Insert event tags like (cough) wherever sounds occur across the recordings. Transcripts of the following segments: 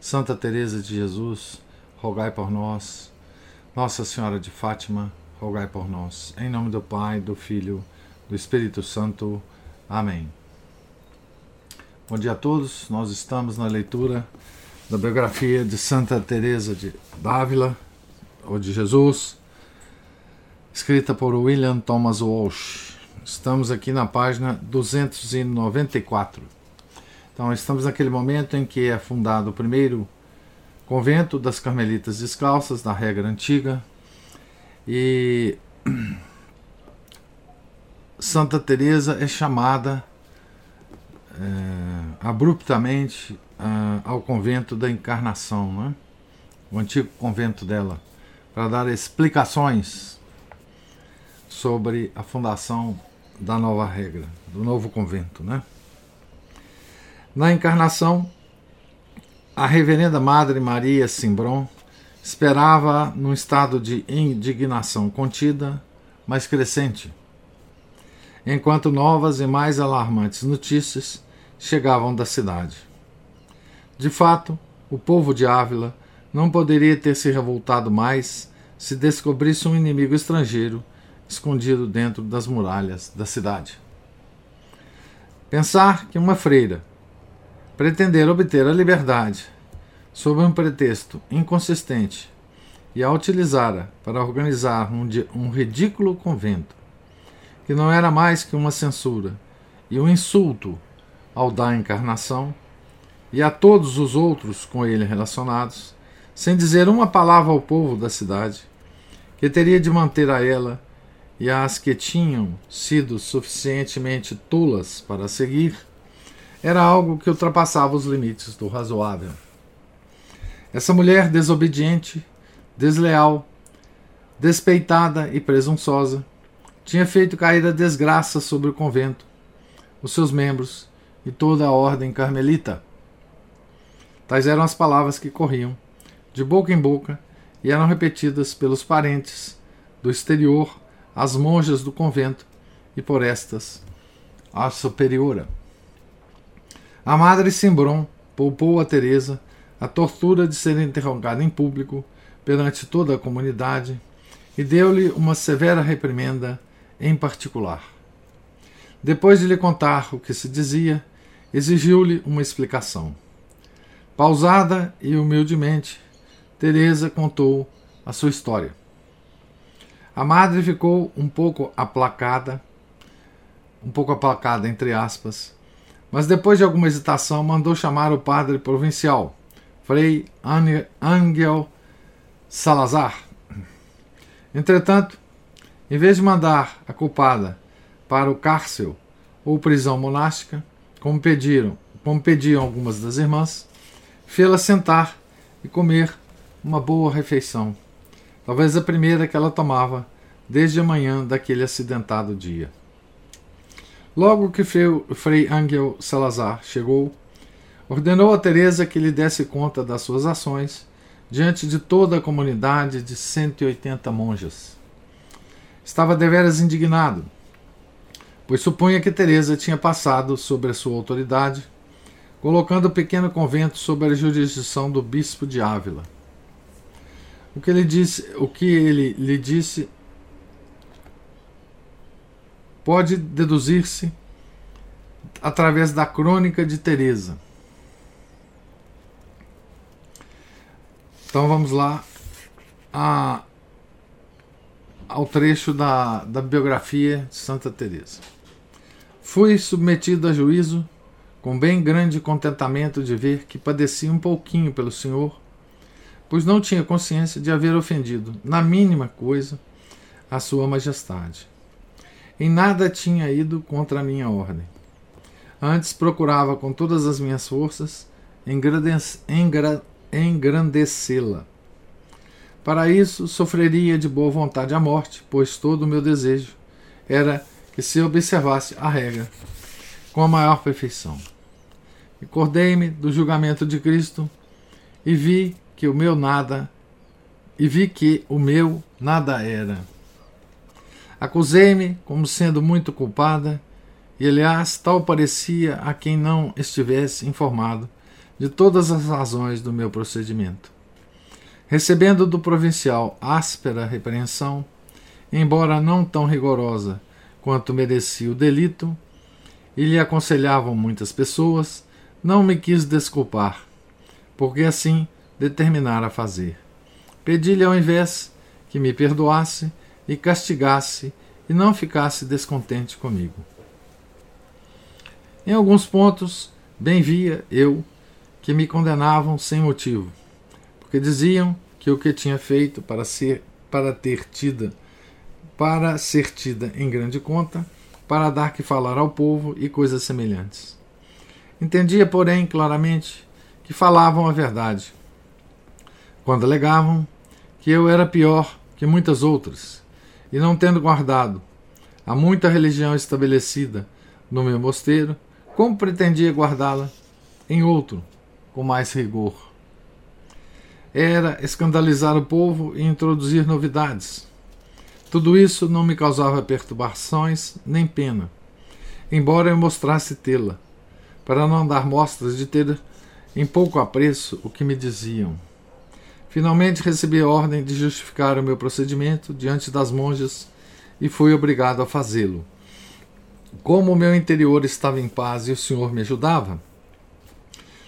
Santa Teresa de Jesus, rogai por nós. Nossa Senhora de Fátima, rogai por nós. Em nome do Pai, do Filho, do Espírito Santo. Amém. Bom dia a todos. Nós estamos na leitura da biografia de Santa Teresa de Dávila, ou de Jesus, escrita por William Thomas Walsh. Estamos aqui na página 294. Então, estamos naquele momento em que é fundado o primeiro convento das Carmelitas Descalças, da regra antiga, e (clears throat) Santa Teresa é chamada é, abruptamente é, ao convento da Encarnação, né? o antigo convento dela, para dar explicações sobre a fundação da nova regra, do novo convento, né? Na encarnação, a Reverenda Madre Maria Simbron esperava num estado de indignação contida, mas crescente, enquanto novas e mais alarmantes notícias chegavam da cidade. De fato, o povo de Ávila não poderia ter se revoltado mais se descobrisse um inimigo estrangeiro escondido dentro das muralhas da cidade. Pensar que uma freira pretender obter a liberdade sob um pretexto inconsistente e a utilizara para organizar um, um ridículo convento, que não era mais que uma censura e um insulto ao da encarnação e a todos os outros com ele relacionados, sem dizer uma palavra ao povo da cidade, que teria de manter a ela e às que tinham sido suficientemente tolas para seguir era algo que ultrapassava os limites do razoável. Essa mulher desobediente, desleal, despeitada e presunçosa tinha feito cair a desgraça sobre o convento, os seus membros e toda a ordem carmelita. Tais eram as palavras que corriam, de boca em boca, e eram repetidas pelos parentes do exterior às monjas do convento e por estas à superiora. A madre Simbron poupou a Teresa a tortura de ser interrogada em público perante toda a comunidade e deu-lhe uma severa reprimenda em particular. Depois de lhe contar o que se dizia, exigiu-lhe uma explicação. Pausada e humildemente, Teresa contou a sua história. A madre ficou um pouco aplacada, um pouco aplacada entre aspas, mas depois de alguma hesitação mandou chamar o padre provincial, Frei Angel Salazar. Entretanto, em vez de mandar a culpada para o cárcel ou prisão monástica, como pediram, como pediam algumas das irmãs, fê-la sentar e comer uma boa refeição, talvez a primeira que ela tomava desde a manhã daquele acidentado dia. Logo que Frei Angel Salazar chegou, ordenou a Teresa que lhe desse conta das suas ações diante de toda a comunidade de 180 monjas. Estava deveras indignado, pois supunha que Teresa tinha passado sobre a sua autoridade, colocando o pequeno convento sob a jurisdição do bispo de Ávila. O que ele disse, o que ele lhe disse pode deduzir-se através da crônica de Teresa. Então vamos lá a, ao trecho da, da biografia de Santa Teresa. Fui submetido a juízo com bem grande contentamento de ver que padecia um pouquinho pelo Senhor, pois não tinha consciência de haver ofendido, na mínima coisa, a Sua Majestade. Em nada tinha ido contra a minha ordem. Antes procurava com todas as minhas forças engrandecê-la. Para isso, sofreria de boa vontade a morte, pois todo o meu desejo era que se observasse a regra com a maior perfeição. Recordei-me do julgamento de Cristo e vi que o meu nada e vi que o meu nada era. Acusei-me como sendo muito culpada, e aliás, tal parecia a quem não estivesse informado de todas as razões do meu procedimento. Recebendo do provincial áspera repreensão, embora não tão rigorosa quanto merecia o delito, e lhe aconselhavam muitas pessoas, não me quis desculpar, porque assim determinara fazer. Pedi-lhe ao invés que me perdoasse e castigasse e não ficasse descontente comigo. Em alguns pontos, bem via eu que me condenavam sem motivo, porque diziam que o que tinha feito para ser para ter tida para ser tida em grande conta, para dar que falar ao povo e coisas semelhantes. Entendia, porém, claramente que falavam a verdade, quando alegavam que eu era pior que muitas outras, e não tendo guardado a muita religião estabelecida no meu mosteiro, como pretendia guardá-la em outro, com mais rigor? Era escandalizar o povo e introduzir novidades tudo isso não me causava perturbações nem pena, embora eu mostrasse tê-la, para não dar mostras de ter em pouco apreço o que me diziam. Finalmente recebi a ordem de justificar o meu procedimento diante das monjas e fui obrigado a fazê-lo. Como o meu interior estava em paz e o Senhor me ajudava,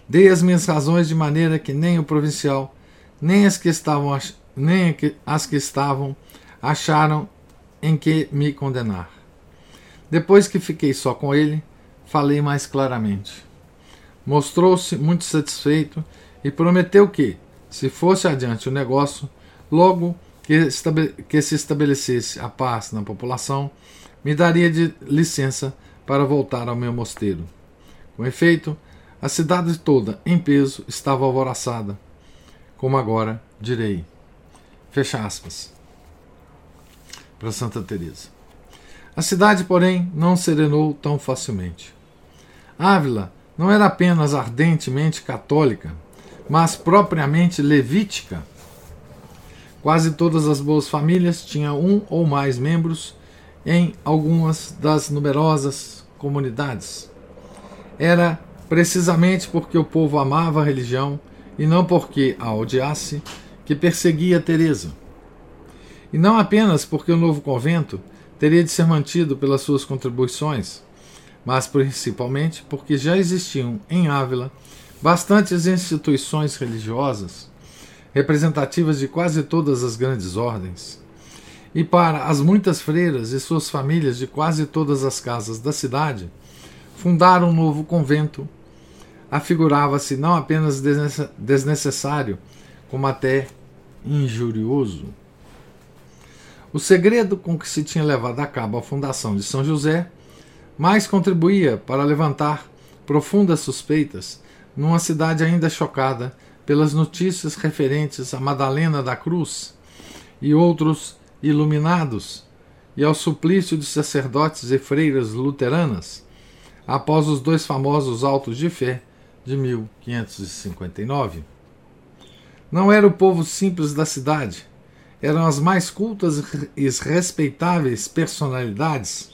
dei as minhas razões de maneira que nem o provincial, nem as que estavam, nem as que estavam acharam em que me condenar. Depois que fiquei só com ele, falei mais claramente. Mostrou-se muito satisfeito e prometeu que, se fosse adiante o negócio, logo que, que se estabelecesse a paz na população, me daria de licença para voltar ao meu mosteiro. Com efeito, a cidade toda, em peso, estava alvoroçada, como agora direi. Fecha aspas para Santa Teresa. A cidade, porém, não serenou tão facilmente. Ávila não era apenas ardentemente católica, mas propriamente levítica. Quase todas as boas famílias tinham um ou mais membros em algumas das numerosas comunidades. Era precisamente porque o povo amava a religião e não porque a odiasse que perseguia Teresa. E não apenas porque o novo convento teria de ser mantido pelas suas contribuições, mas principalmente porque já existiam em Ávila bastantes instituições religiosas, representativas de quase todas as grandes ordens. E para as muitas freiras e suas famílias de quase todas as casas da cidade, fundar um novo convento afigurava-se não apenas desnecessário, como até injurioso. O segredo com que se tinha levado a cabo a fundação de São José mais contribuía para levantar profundas suspeitas numa cidade ainda chocada pelas notícias referentes a Madalena da Cruz e outros iluminados e ao suplício de sacerdotes e freiras luteranas após os dois famosos autos de fé de 1559. Não era o povo simples da cidade eram as mais cultas e respeitáveis personalidades,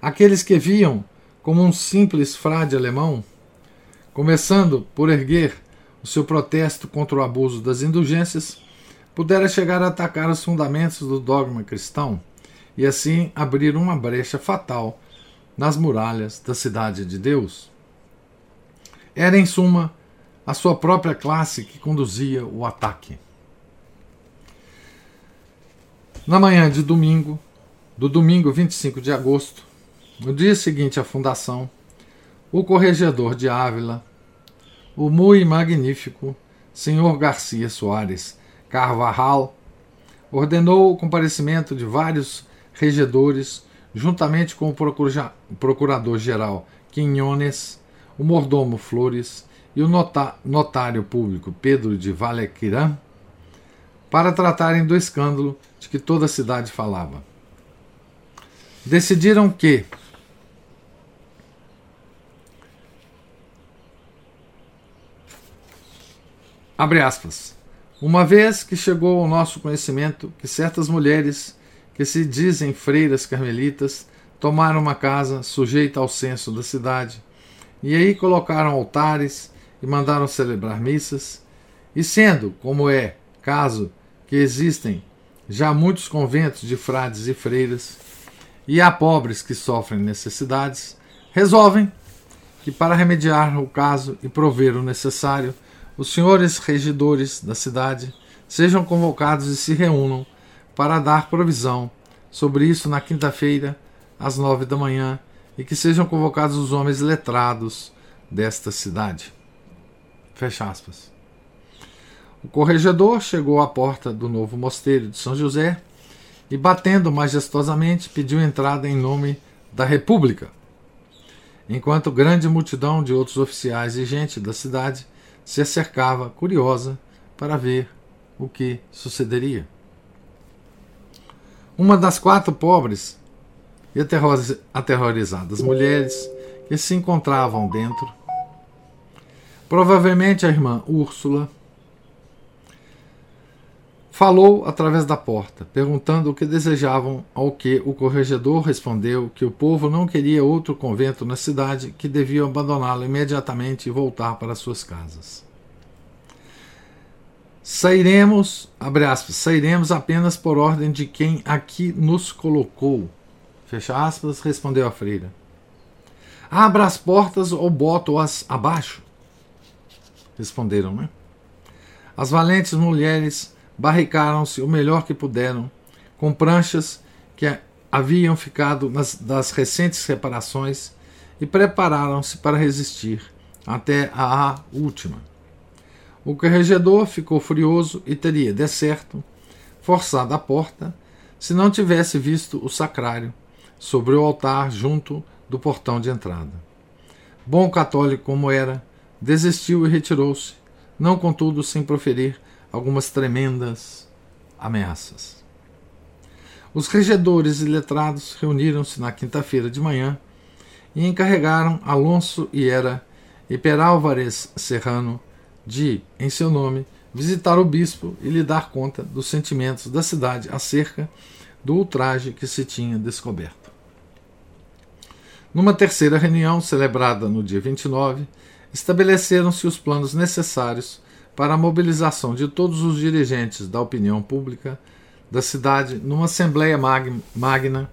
aqueles que viam como um simples frade alemão, começando por erguer o seu protesto contra o abuso das indulgências, pudera chegar a atacar os fundamentos do dogma cristão e assim abrir uma brecha fatal nas muralhas da cidade de Deus. Era, em suma, a sua própria classe que conduzia o ataque. Na manhã de domingo, do domingo 25 de agosto, no dia seguinte à fundação, o corregedor de Ávila, o muito magnífico senhor Garcia Soares Carvajal, ordenou o comparecimento de vários regedores, juntamente com o procurador-geral Quinhones, o mordomo Flores e o notário público Pedro de Valequiran para tratarem do escândalo de que toda a cidade falava. Decidiram que abre aspas. Uma vez que chegou ao nosso conhecimento que certas mulheres que se dizem freiras carmelitas tomaram uma casa sujeita ao censo da cidade e aí colocaram altares e mandaram celebrar missas, e sendo, como é, caso que existem já muitos conventos de frades e freiras, e há pobres que sofrem necessidades, resolvem que, para remediar o caso e prover o necessário, os senhores regidores da cidade sejam convocados e se reúnam para dar provisão sobre isso na quinta-feira, às nove da manhã, e que sejam convocados os homens letrados desta cidade. Fecha aspas. O corregedor chegou à porta do novo mosteiro de São José e, batendo majestosamente, pediu entrada em nome da República, enquanto grande multidão de outros oficiais e gente da cidade se acercava, curiosa, para ver o que sucederia. Uma das quatro pobres e aterrorizadas mulheres que se encontravam dentro Provavelmente a irmã Úrsula falou através da porta, perguntando o que desejavam, ao que o corregedor respondeu que o povo não queria outro convento na cidade, que deviam abandoná-lo imediatamente e voltar para suas casas. Sairemos, abre aspas, sairemos apenas por ordem de quem aqui nos colocou. Fecha aspas, respondeu a freira. Abra as portas ou boto-as abaixo responderam, né? As valentes mulheres barricaram-se o melhor que puderam, com pranchas que haviam ficado nas, das recentes reparações e prepararam-se para resistir até a última. O corregedor ficou furioso e teria, de certo, forçado a porta se não tivesse visto o sacrário sobre o altar junto do portão de entrada. Bom católico como era, desistiu e retirou-se, não contudo sem proferir algumas tremendas ameaças. Os regedores e letrados reuniram-se na quinta-feira de manhã e encarregaram Alonso Iera e Perálvares Serrano de, em seu nome, visitar o bispo e lhe dar conta dos sentimentos da cidade acerca do ultraje que se tinha descoberto. Numa terceira reunião, celebrada no dia 29, estabeleceram-se os planos necessários para a mobilização de todos os dirigentes da opinião pública da cidade numa assembleia magna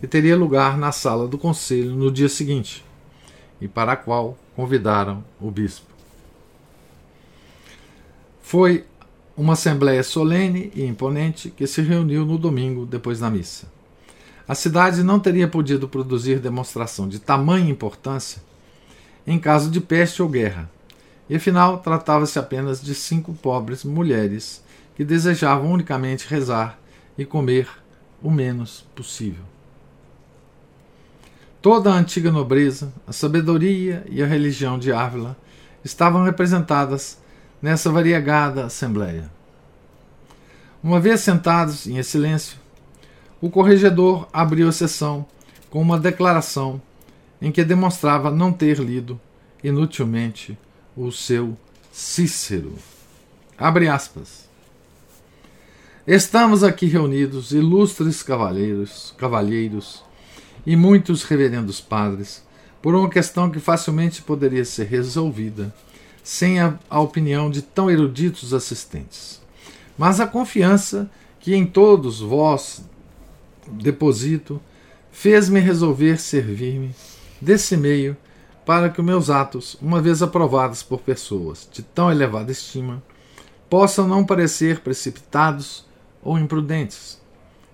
que teria lugar na sala do conselho no dia seguinte e para a qual convidaram o bispo. Foi uma assembleia solene e imponente que se reuniu no domingo depois da missa. A cidade não teria podido produzir demonstração de tamanha importância em caso de peste ou guerra. E afinal, tratava-se apenas de cinco pobres mulheres que desejavam unicamente rezar e comer o menos possível. Toda a antiga nobreza, a sabedoria e a religião de Ávila estavam representadas nessa variegada assembleia. Uma vez sentados em silêncio, o corregedor abriu a sessão com uma declaração em que demonstrava não ter lido inutilmente o seu Cícero. Abre aspas. Estamos aqui reunidos, ilustres cavalheiros, cavalheiros e muitos reverendos padres, por uma questão que facilmente poderia ser resolvida sem a, a opinião de tão eruditos assistentes. Mas a confiança que em todos vós deposito fez-me resolver servir-me desse meio para que os meus atos, uma vez aprovados por pessoas de tão elevada estima, possam não parecer precipitados ou imprudentes,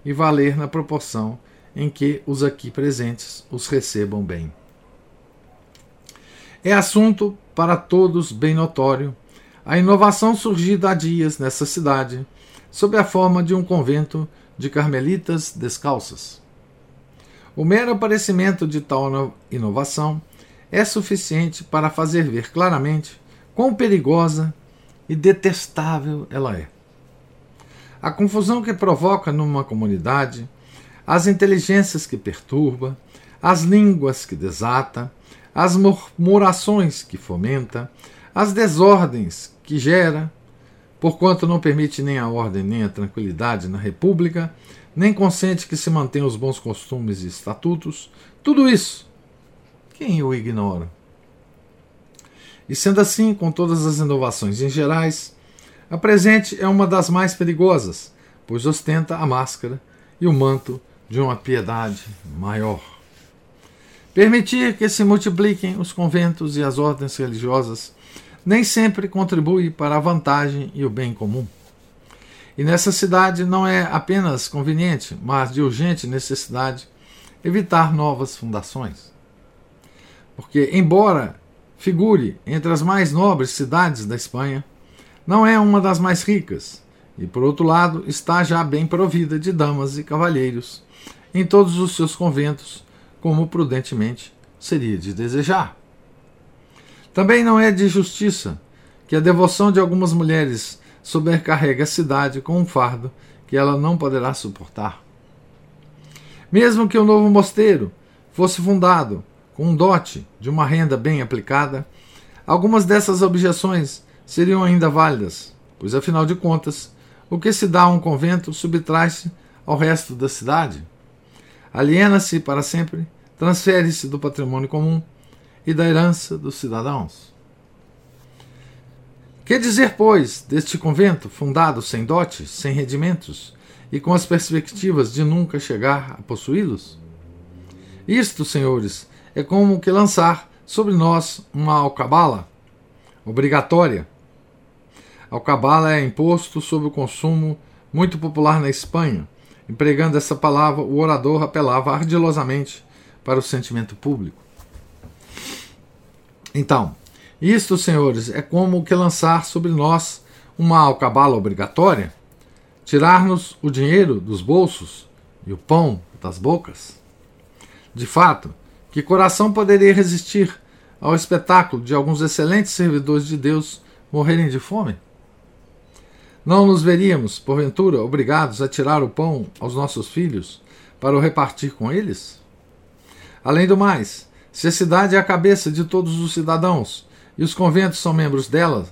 e valer na proporção em que os aqui presentes os recebam bem. É assunto para todos bem notório a inovação surgida há dias nessa cidade, sob a forma de um convento de carmelitas descalças. O mero aparecimento de tal inovação é suficiente para fazer ver claramente quão perigosa e detestável ela é. A confusão que provoca numa comunidade, as inteligências que perturba, as línguas que desata, as murmurações que fomenta, as desordens que gera, porquanto não permite nem a ordem nem a tranquilidade na República, nem consente que se mantenham os bons costumes e estatutos, tudo isso, quem o ignora? E sendo assim, com todas as inovações em gerais, a presente é uma das mais perigosas, pois ostenta a máscara e o manto de uma piedade maior. Permitir que se multipliquem os conventos e as ordens religiosas nem sempre contribui para a vantagem e o bem comum. E nessa cidade não é apenas conveniente, mas de urgente necessidade evitar novas fundações. Porque, embora figure entre as mais nobres cidades da Espanha, não é uma das mais ricas, e por outro lado está já bem provida de damas e cavalheiros em todos os seus conventos, como prudentemente seria de desejar. Também não é de justiça que a devoção de algumas mulheres sobrecarregue a cidade com um fardo que ela não poderá suportar. Mesmo que o novo mosteiro fosse fundado com um dote de uma renda bem aplicada, algumas dessas objeções seriam ainda válidas, pois afinal de contas, o que se dá a um convento subtrai-se ao resto da cidade. Aliena-se para sempre, transfere-se do patrimônio comum e da herança dos cidadãos. Que dizer, pois, deste convento fundado sem dotes, sem redimentos e com as perspectivas de nunca chegar a possuí-los? Isto, senhores, é como que lançar sobre nós uma alcabala obrigatória. Alcabala é imposto sobre o consumo muito popular na Espanha. Empregando essa palavra, o orador apelava ardilosamente para o sentimento público. Então, isto, senhores, é como que lançar sobre nós uma alcabala obrigatória, tirar-nos o dinheiro dos bolsos e o pão das bocas. De fato, que coração poderia resistir ao espetáculo de alguns excelentes servidores de Deus morrerem de fome? Não nos veríamos, porventura, obrigados a tirar o pão aos nossos filhos para o repartir com eles? Além do mais, se a cidade é a cabeça de todos os cidadãos e os conventos são membros dela,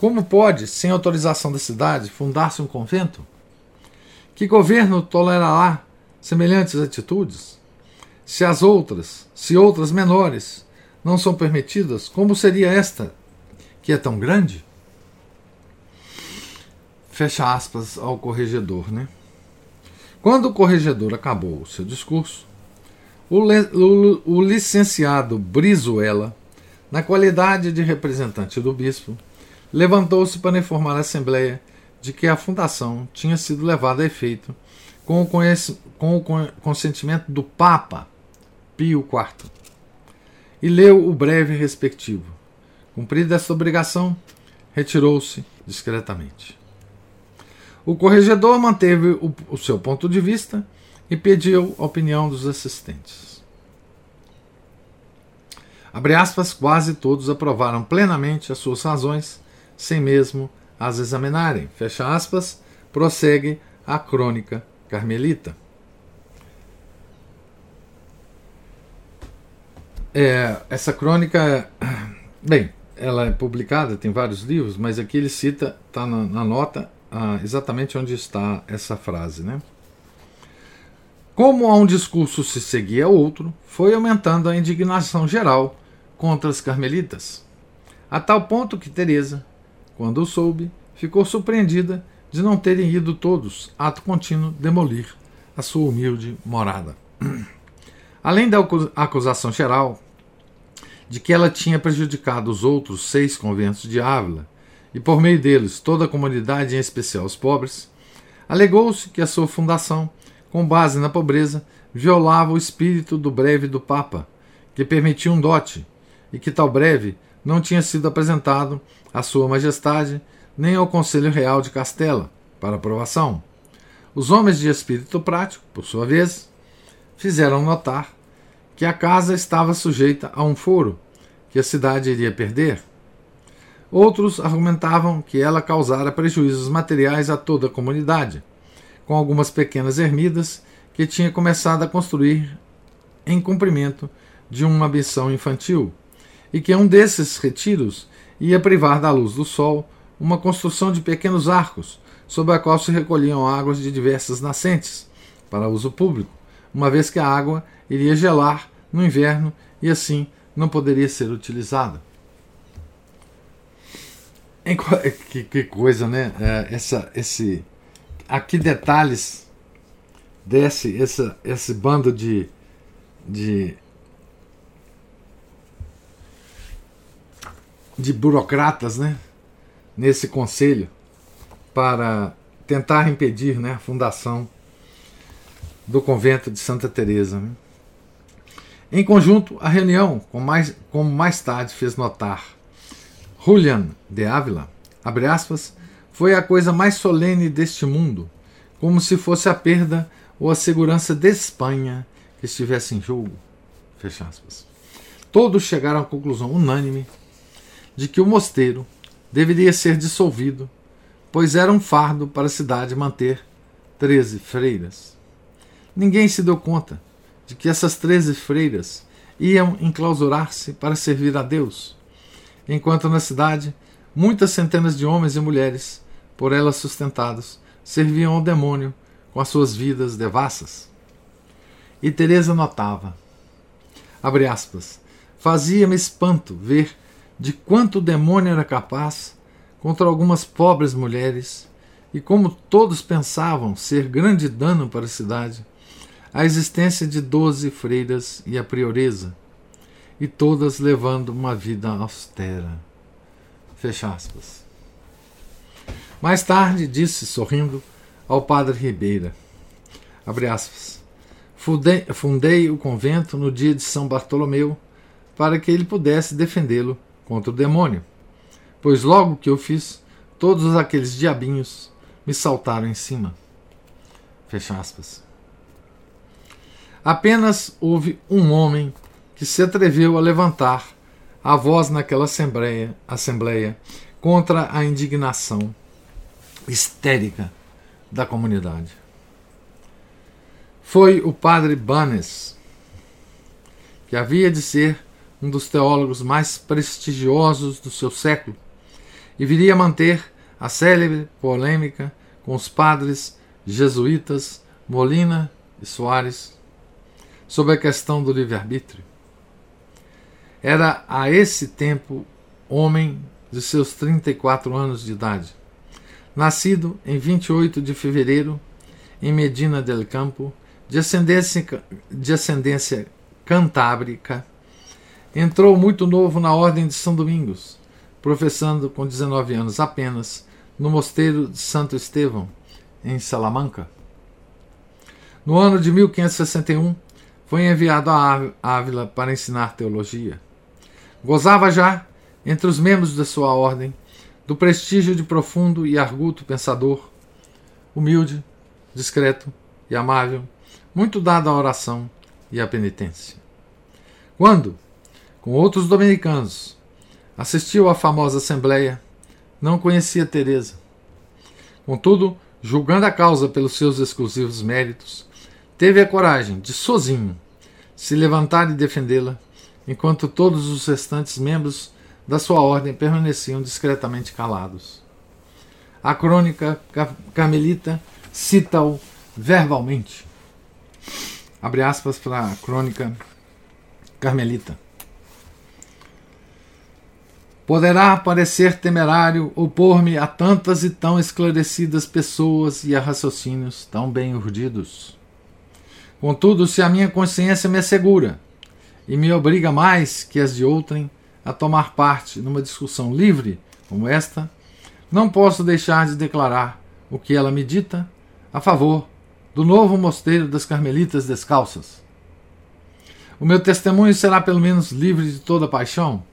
como pode, sem autorização da cidade, fundar-se um convento? Que governo tolerará semelhantes atitudes? Se as outras, se outras menores, não são permitidas, como seria esta, que é tão grande? Fecha aspas ao corregedor, né? Quando o corregedor acabou o seu discurso, o, o, o licenciado Brizuela, na qualidade de representante do bispo, levantou-se para informar a Assembleia de que a fundação tinha sido levada a efeito com o, com o consentimento do Papa Pio IV, e leu o breve respectivo. Cumprida esta obrigação, retirou-se discretamente. O corregedor manteve o, o seu ponto de vista e pediu a opinião dos assistentes. Abre aspas, quase todos aprovaram plenamente as suas razões, sem mesmo as examinarem. Fecha aspas, prossegue a crônica carmelita. É, essa crônica, (clears throat) bem, ela é publicada, tem vários livros, mas aqui ele cita, está na, na, nota, ah, exatamente onde está essa frase. Né? Como a um discurso se seguia outro, foi aumentando a indignação geral contra as carmelitas, a tal ponto que Teresa, quando o soube, ficou surpreendida de não terem ido todos, ato contínuo, demolir a sua humilde morada. (clears throat) Além da acusação geral de que ela tinha prejudicado os outros seis conventos de Ávila, e por meio deles toda a comunidade, em especial os pobres, alegou-se que a sua fundação, com base na pobreza, violava o espírito do breve do Papa, que permitia um dote, e que tal breve não tinha sido apresentado à Sua Majestade nem ao Conselho Real de Castela para aprovação. Os homens de espírito prático, por sua vez, fizeram notar que a casa estava sujeita a um foro que a cidade iria perder. Outros argumentavam que ela causara prejuízos materiais a toda a comunidade, com algumas pequenas ermidas que tinha começado a construir em cumprimento de uma missão infantil, e que um desses retiros ia privar da luz do sol uma construção de pequenos arcos, sob a qual se recolhiam águas de diversas nascentes, para uso público, uma vez que a água iria gelar no inverno e assim não poderia ser utilizada. (laughs) Que, que, coisa, né? É, essa, esse, aqui detalhes desse essa, esse bando de, de de burocratas, né? Nesse conselho para tentar impedir, né, a fundação do convento de Santa Teresa. Né? Em conjunto, a reunião, como mais, como mais tarde fez notar Julian de Ávila, abre aspas, foi a coisa mais solene deste mundo, como se fosse a perda ou a segurança de Espanha que estivesse em jogo. Fecha aspas. Todos chegaram à conclusão unânime de que o mosteiro deveria ser dissolvido, pois era um fardo para a cidade manter treze freiras. Ninguém se deu conta de que essas treze freiras iam enclausurar-se para servir a Deus, enquanto na cidade muitas centenas de homens e mulheres, por elas sustentados, serviam ao demônio com as suas vidas devassas. E Teresa notava, abre aspas, fazia-me espanto ver de quanto o demônio era capaz contra algumas pobres mulheres e como todos pensavam ser grande dano para a cidade a existência de doze freiras e a prioresa, e todas levando uma vida austera. Fecha aspas. Mais tarde disse, sorrindo, ao padre Ribeira, abre aspas, fundei, fundei o convento no dia de São Bartolomeu para que ele pudesse defendê-lo contra o demônio, pois logo que eu fiz, todos aqueles diabinhos me saltaram em cima. Fecha aspas. Apenas houve um homem que se atreveu a levantar a voz naquela assembleia, assembleia contra a indignação histérica da comunidade. Foi o padre Banes, que havia de ser um dos teólogos mais prestigiosos do seu século, e viria a manter a célebre polêmica com os padres jesuítas Molina e Soares sobre a questão do livre-arbítrio. Era a esse tempo homem de seus 34 anos de idade, nascido em 28 de fevereiro em Medina del Campo, de ascendência, de ascendência cantábrica, entrou muito novo na Ordem de São Domingos, professando com 19 anos apenas no Mosteiro de Santo Estevão, em Salamanca. No ano de 1561, foi enviado a Ávila para ensinar teologia. Gozava já, entre os membros da sua ordem, do prestígio de profundo e arguto pensador, humilde, discreto e amável, muito dado à oração e à penitência. Quando, com outros dominicanos, assistiu à famosa assembleia, não conhecia Teresa. Contudo, julgando a causa pelos seus exclusivos méritos, teve a coragem de, sozinho, se levantar e defendê-la, enquanto todos os restantes membros da sua ordem permaneciam discretamente calados. A crônica carmelita cita-o verbalmente. Abre aspas para a crônica carmelita. Poderá parecer temerário opor-me a tantas e tão esclarecidas pessoas e a raciocínios tão bem urdidos. Contudo, se a minha consciência me assegura e me obriga mais que as de outrem a tomar parte numa discussão livre como esta, não posso deixar de declarar o que ela me dita a favor do novo mosteiro das Carmelitas Descalças. O meu testemunho será pelo menos livre de toda paixão,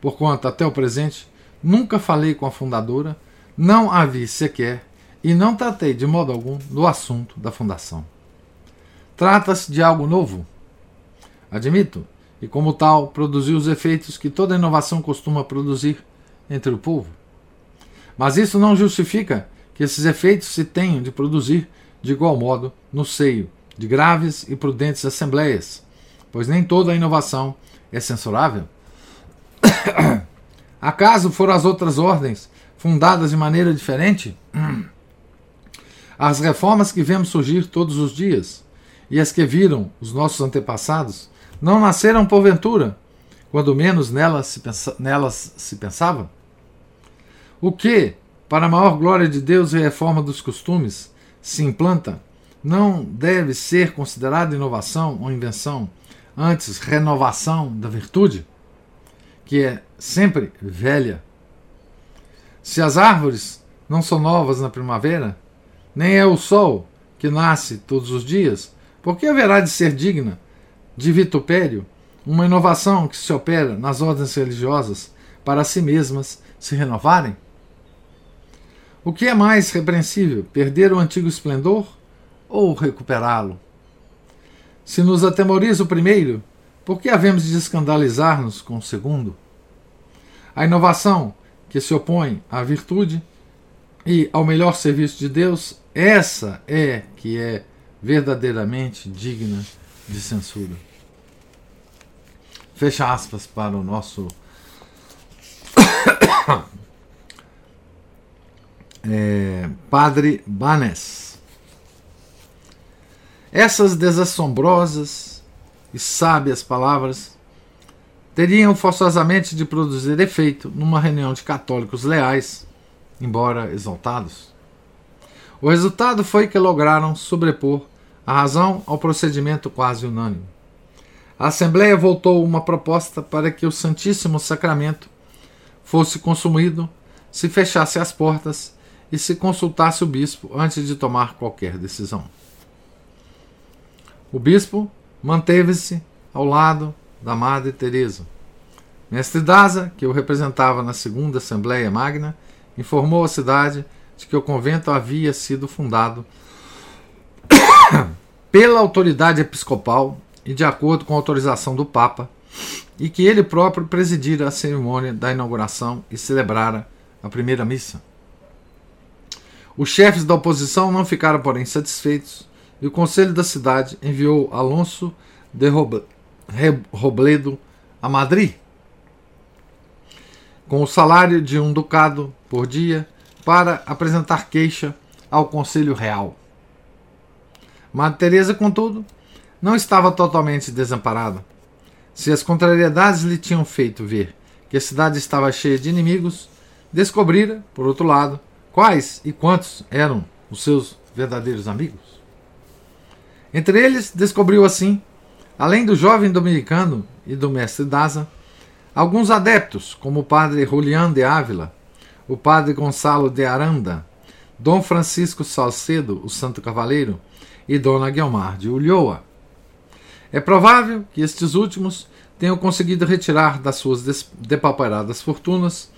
porquanto até o presente nunca falei com a fundadora, não a vi sequer e não tratei de modo algum do assunto da fundação. Trata-se de algo novo. Admito, e como tal, produziu os efeitos que toda inovação costuma produzir entre o povo. Mas isso não justifica que esses efeitos se tenham de produzir de igual modo no seio de graves e prudentes assembleias, pois nem toda inovação é censurável. (coughs) Acaso foram as outras ordens fundadas de maneira diferente? (coughs) As reformas que vemos surgir todos os dias e as que viram os nossos antepassados não nasceram porventura, quando menos nelas se, pensa, nelas se pensava? O que, para a maior glória de Deus e reforma dos costumes, se implanta, não deve ser considerado inovação ou invenção, antes renovação da virtude, que é sempre velha. Se as árvores não são novas na primavera, nem é o sol que nasce todos os dias, por que haverá de ser digna de vitupério uma inovação que se opera nas ordens religiosas para si mesmas se renovarem? O que é mais repreensível, perder o antigo esplendor ou recuperá-lo? Se nos atemoriza o primeiro, por que havemos de escandalizar-nos com o segundo? A inovação que se opõe à virtude e ao melhor serviço de Deus, essa é que é verdadeiramente digna de censura. Fecha aspas para o nosso (coughs) é, Padre Banes. Essas desassombrosas e sábias palavras teriam forçosamente de produzir efeito numa reunião de católicos leais, embora exaltados. O resultado foi que lograram sobrepor a razão ao procedimento quase unânime. A Assembleia voltou uma proposta para que o Santíssimo Sacramento fosse consumido se fechasse as portas e se consultasse o bispo antes de tomar qualquer decisão. O bispo manteve-se ao lado da Madre Teresa. Mestre Daza, que o representava na segunda Assembleia Magna, informou a cidade de que o convento havia sido fundado pela autoridade episcopal e de acordo com a autorização do Papa, e que ele próprio presidira a cerimônia da inauguração e celebrara a primeira missa. Os chefes da oposição não ficaram, porém, satisfeitos e o conselho da cidade enviou Alonso de Robledo a Madrid com o salário de um ducado por dia para apresentar queixa ao Conselho Real. Madre Teresa, contudo, não estava totalmente desamparada. Se as contrariedades lhe tinham feito ver que a cidade estava cheia de inimigos, descobrira, por outro lado, Quais e quantos eram os seus verdadeiros amigos? Entre eles, descobriu assim, além do jovem dominicano e do mestre Daza, alguns adeptos, como o padre Julián de Ávila, o padre Gonçalo de Aranda, Dom Francisco Salcedo, o Santo Cavaleiro, e Dona Guilmar de Ulloa. É provável que estes últimos tenham conseguido retirar das suas depauperadas fortunas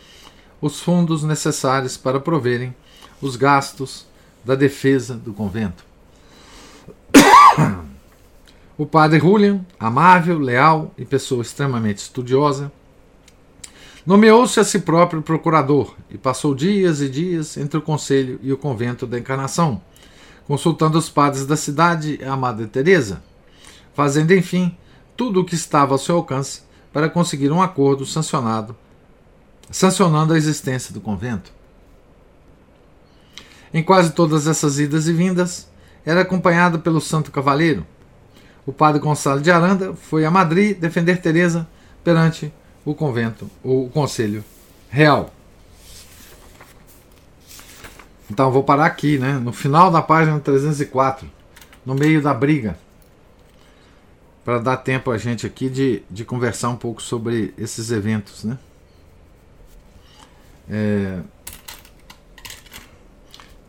os fundos necessários para proverem os gastos da defesa do convento. (coughs) O padre Julian, amável, leal e pessoa extremamente estudiosa, nomeou-se a si próprio procurador e passou dias e dias entre o conselho e o convento da Encarnação, consultando os padres da cidade a Madre Teresa, fazendo enfim tudo o que estava ao seu alcance para conseguir um acordo sancionado sancionando a existência do convento. Em quase todas essas idas e vindas, era acompanhado pelo Santo Cavaleiro. O padre Gonçalo de Aranda foi a Madrid defender Teresa perante o convento, o conselho real. Então vou parar aqui, né? No final da página 304, no meio da briga, para dar tempo a gente aqui de, de conversar um pouco sobre esses eventos, né? é,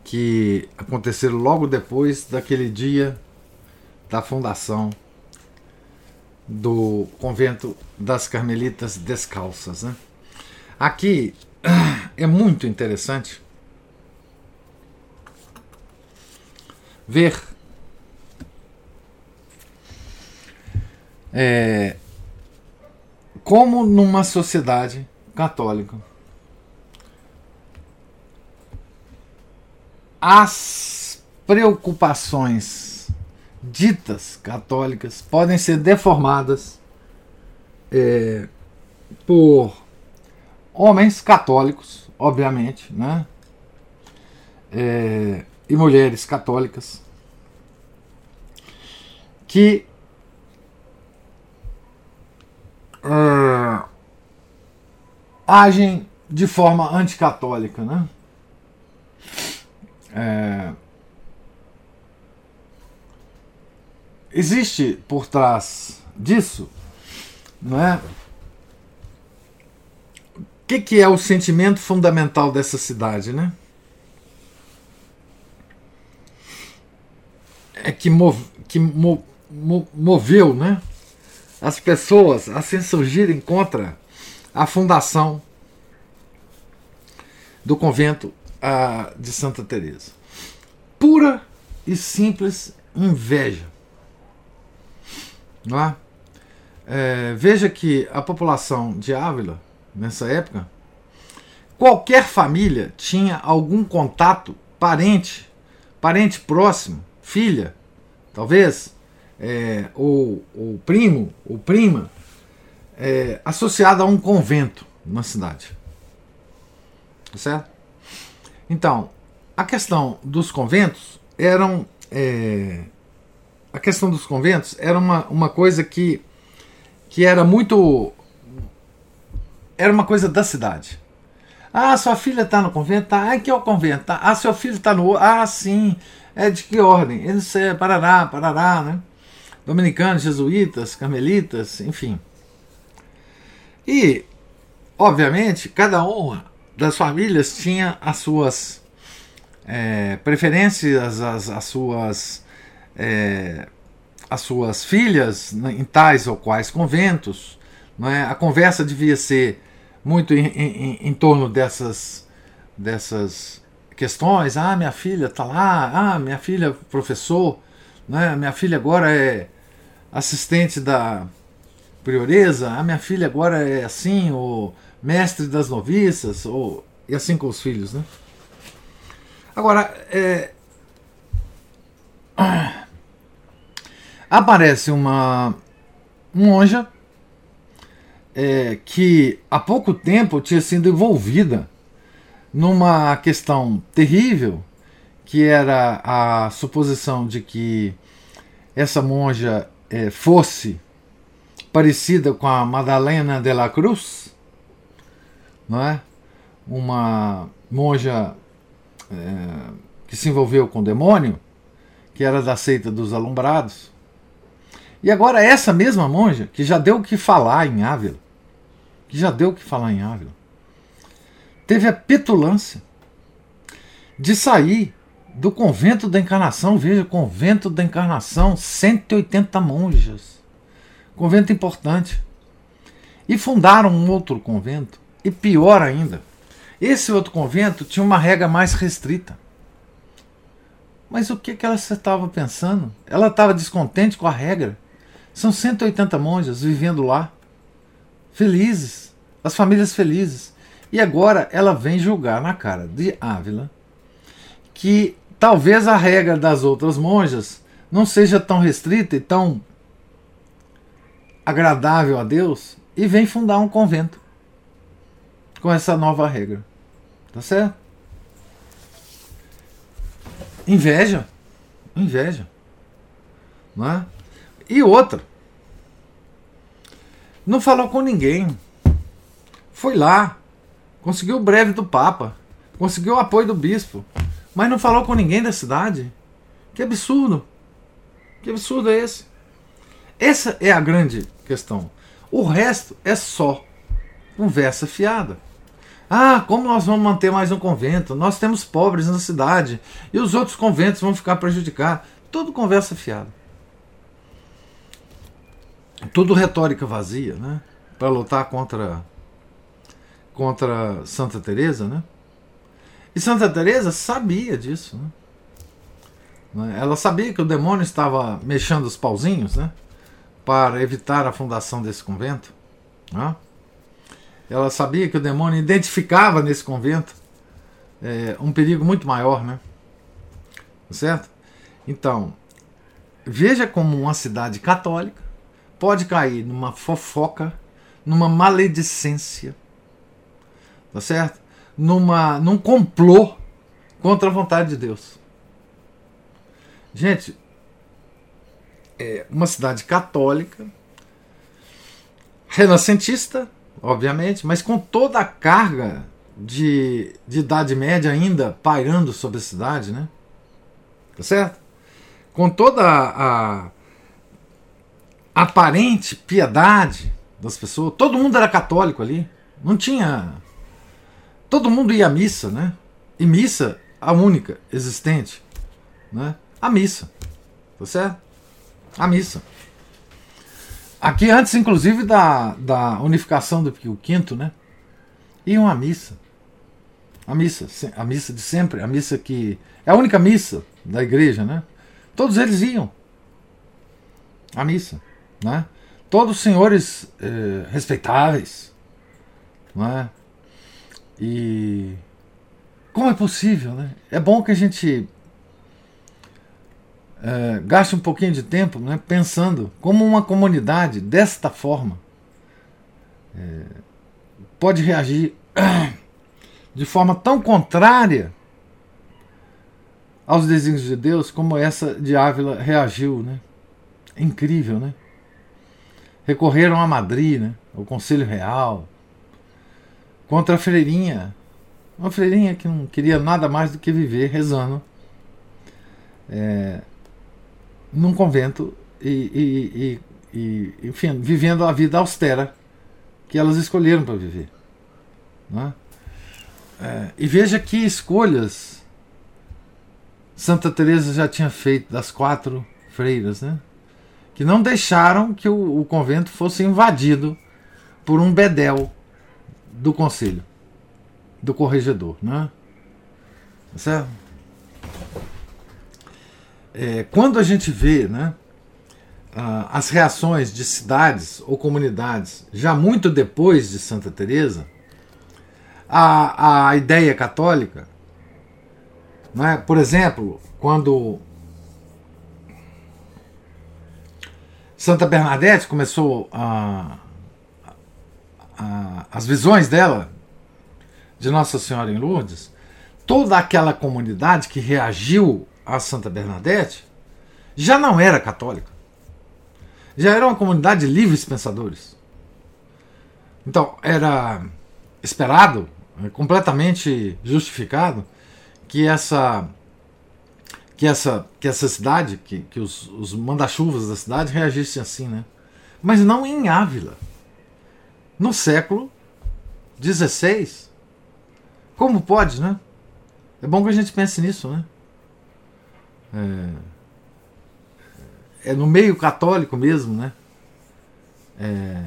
que aconteceram logo depois daquele dia da fundação do convento das Carmelitas Descalças. Né? Aqui (clears throat) é muito interessante ver. É, como numa sociedade católica as preocupações ditas católicas podem ser deformadas é, por homens católicos, obviamente, né? É, e mulheres católicas que é, agem de forma anticatólica, né? É, existe por trás disso, não é? O que, que é o sentimento fundamental dessa cidade, né? É que, move, que mo, mo, moveu, né? As pessoas a se insurgirem contra a fundação do convento a, de Santa Teresa. Pura e simples inveja. Não é? É, veja que a população de Ávila, nessa época, qualquer família tinha algum contato, parente, parente próximo, filha, talvez, é, ou, ou primo, ou prima, é, associada a um convento na cidade. Tá certo? Então, a questão dos conventos eram. É, a questão dos conventos era uma, uma coisa que, que era muito. Era uma coisa da cidade. Ah, sua filha está no convento? Tá. Ah, que é o convento? Tá. Ah, seu filho está no. Ah, sim. É de que ordem? Eles é Parará, Parará, né? Dominicanos, jesuítas, carmelitas, enfim. E, obviamente, cada uma das famílias tinha as suas é, preferências, as, as suas é, as suas filhas né, em tais ou quais conventos. Não é? A conversa devia ser muito em, em, em torno dessas, dessas questões. Ah, minha filha está lá. Ah, minha filha professor. Né? Minha filha agora é assistente da prioresa. Ah, minha filha agora é assim. Ou mestre das noviças, ou, e assim com os filhos. Né? Agora, é, (clears throat) aparece uma monja é, que há pouco tempo tinha sido envolvida numa questão terrível, que era a suposição de que essa monja é, fosse parecida com a Madalena de la Cruz, não é? Uma monja é, que se envolveu com o demônio, que era da seita dos alumbrados. E agora essa mesma monja, que já deu o que falar em Ávila, que já deu o que falar em Ávila, teve a petulância de sair do convento da encarnação, veja, convento da encarnação, 180 monjas, convento importante, e fundaram um outro convento, e pior ainda, esse outro convento tinha uma regra mais restrita. Mas o que, que ela estava pensando? Ela estava descontente com a regra. São 180 monjas vivendo lá, felizes, as famílias felizes. E agora ela vem julgar na cara de Ávila que talvez a regra das outras monjas não seja tão restrita e tão agradável a Deus e vem fundar um convento com essa nova regra. Tá certo? Inveja. Inveja. Não é? E outra. Não falou com ninguém. Foi lá. Conseguiu o breve do Papa. Conseguiu o apoio do bispo. Mas não falou com ninguém da cidade. Que absurdo. Que absurdo é esse? Essa é a grande questão. O resto é só conversa fiada. Ah, como nós vamos manter mais um convento? Nós temos pobres na cidade e os outros conventos vão ficar prejudicados. Tudo conversa fiada. Tudo retórica vazia, né? Para lutar contra contra Santa Teresa, né? E Santa Teresa sabia disso, né? Ela sabia que o demônio estava mexendo os pauzinhos, né? Para evitar a fundação desse convento, né? ela sabia que o demônio identificava nesse convento é, um perigo muito maior, né? Certo? Então, veja como uma cidade católica pode cair numa fofoca, numa maledicência, tá certo? Numa, num complô contra a vontade de Deus. Gente, é uma cidade católica, renascentista, obviamente, mas com toda a carga de, de Idade Média ainda pairando sobre a cidade, né? Tá certo? Com toda a, a aparente piedade das pessoas, todo mundo era católico ali, não tinha. Todo mundo ia à missa, né? E missa, a única existente, né? A missa, tá certo? A missa. Aqui antes, inclusive, da, da unificação do Pio né? Iam à missa. A missa, a missa de sempre, a missa que. É a única missa da igreja, né? Todos eles iam. à missa. Né? Todos senhores eh, respeitáveis. Né? E como é possível? Né? É bom que a gente é, gaste um pouquinho de tempo né, pensando como uma comunidade desta forma é, pode reagir (clears throat) de forma tão contrária aos desígnios de Deus como essa de Ávila reagiu. Né? É incrível, né? Recorreram a Madrid, né, ao Conselho Real, contra a freirinha. Uma freirinha que não queria nada mais do que viver rezando. É, num convento e, e, e, e, enfim, vivendo a vida austera que elas escolheram para viver. Né? É, e veja que escolhas Santa Teresa já tinha feito das quatro freiras, né? Que não deixaram que o, o convento fosse invadido por um bedel do conselho, do corregedor. Né? Certo? é, quando a gente vê né, as reações de cidades ou comunidades já muito depois de Santa Teresa, a, a ideia católica, né, por exemplo, quando Santa Bernadette começou a, a, as visões dela de Nossa Senhora em Lourdes, toda aquela comunidade que reagiu a Santa Bernadette, já não era católica. Já era uma comunidade de livres pensadores. Então, era esperado, é, completamente justificado, que essa que essa, que essa cidade, que, que os, os manda-chuvas da cidade reagissem assim, né? Mas não em Ávila. No século XVI. Como pode, né? É bom que a gente pense nisso, né? É, é no meio católico mesmo, né? É,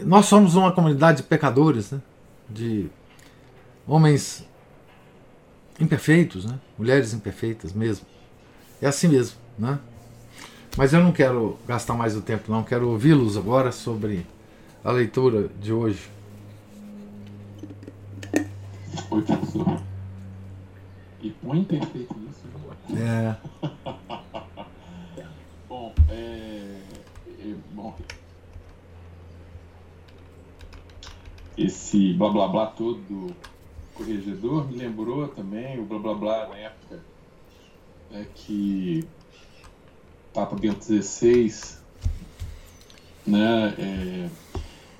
nós somos uma comunidade de pecadores, né? de homens imperfeitos, né? mulheres imperfeitas mesmo. É assim mesmo. Né? Mas eu não quero gastar mais o tempo, não. Quero ouvi-los agora sobre a leitura de hoje. Oi, professor. E põe perfeito isso. É. (laughs) bom, é, é, bom, esse blá blá blá todo do corregedor me lembrou também o blá blá blá na época é que Papa Bento XVI né, é,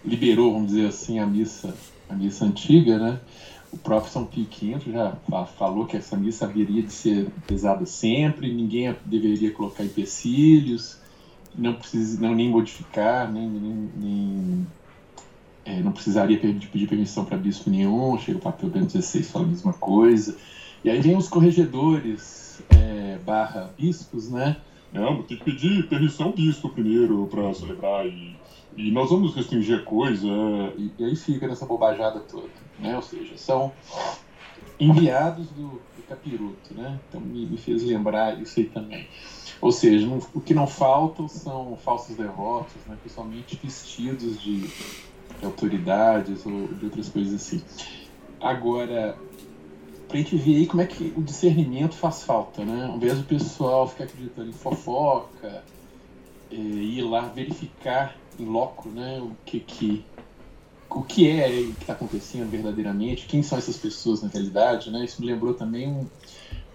liberou, vamos dizer assim, a missa, a missa antiga, né? O próprio São Pio V já falou que essa missa haveria de ser pesada sempre, ninguém deveria colocar empecilhos, não, precisa, não nem modificar, nem, nem, nem é, não precisaria pedir, permissão para bispo nenhum. Chega o papel Bento XVI fala a mesma coisa. E aí vem os corregedores é, barra bispos, né? Não, tem que pedir permissão ao bispo primeiro para celebrar e e nós vamos restringir a coisa, e, e aí fica nessa bobajada toda, né? Ou seja, são enviados do, do capiroto, né? Então me, me, fez lembrar isso aí também. Ou seja, não, o que não faltam são falsos devotos, né? Principalmente vestidos de autoridades ou de outras coisas assim. Agora, pra gente ver aí como é que o discernimento faz falta, né? Ao invés do pessoal ficar acreditando em fofoca, é, ir lá verificar em loco, né, o que que o que é o que está acontecendo verdadeiramente, quem são essas pessoas na realidade, né? Isso me lembrou também um,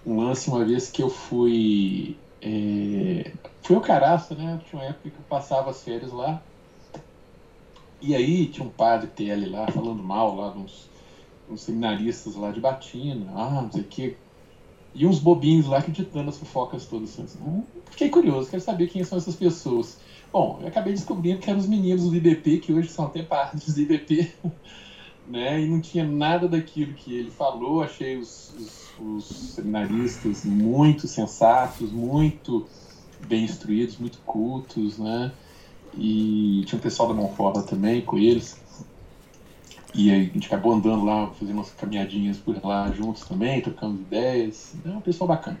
um lance uma vez que eu fui é, fui ao Caraça, né? Tinha uma época que eu passava as férias lá e aí tinha um padre TL lá falando mal lá uns, uns seminaristas lá de Batina, ah, não sei o que, e uns bobinhos lá acreditando as fofocas todas. Assim, fiquei curioso, quero saber quem são essas pessoas. Bom, eu acabei descobrindo que eram os meninos do IBP, que hoje são até parte do IBP, (laughs) né? E não tinha nada daquilo que ele falou. Achei os, os, os seminaristas muito sensatos, muito bem instruídos, muito cultos, né? E tinha um pessoal da Monforma também com eles. E aí a gente acabou andando lá, fazendo umas caminhadinhas por lá juntos também, trocando ideias. É um pessoal bacana.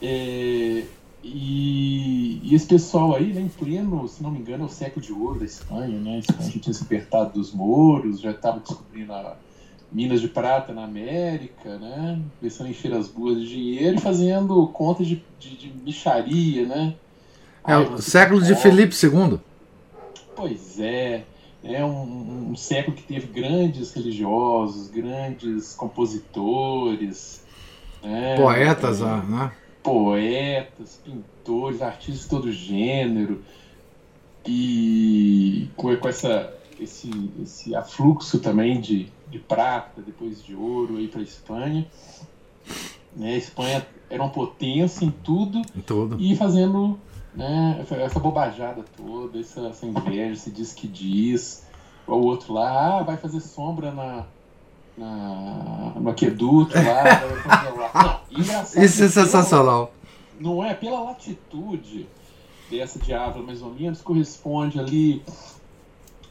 É, e, e, esse pessoal aí, né, em pleno, se não me engano, é o século de ouro da Espanha, né? A Espanha tinha se dos mouros, já estava descobrindo a minas de prata na América, né? Começando a encher as boas de dinheiro e fazendo contas de, de, de né? É o século de Felipe II. Pois é. É um, um, século que teve grandes religiosos, grandes compositores. Né? Poetas, é, né? Poetas, pintores, artistas de todo gênero. E com, com essa, esse, esse afluxo também de, de prata, depois de ouro aí para a Espanha. Né? A Espanha era uma potência em tudo, em tudo. e fazendo né? Essa bobajada toda, essa, essa inveja, esse diz que diz. O outro lá, ah, vai fazer sombra na, na, no aqueduto lá. (laughs) Não. Isso é sensacional. Pela, não é? Pela latitude dessa de Ávila, mais ou menos, corresponde ali,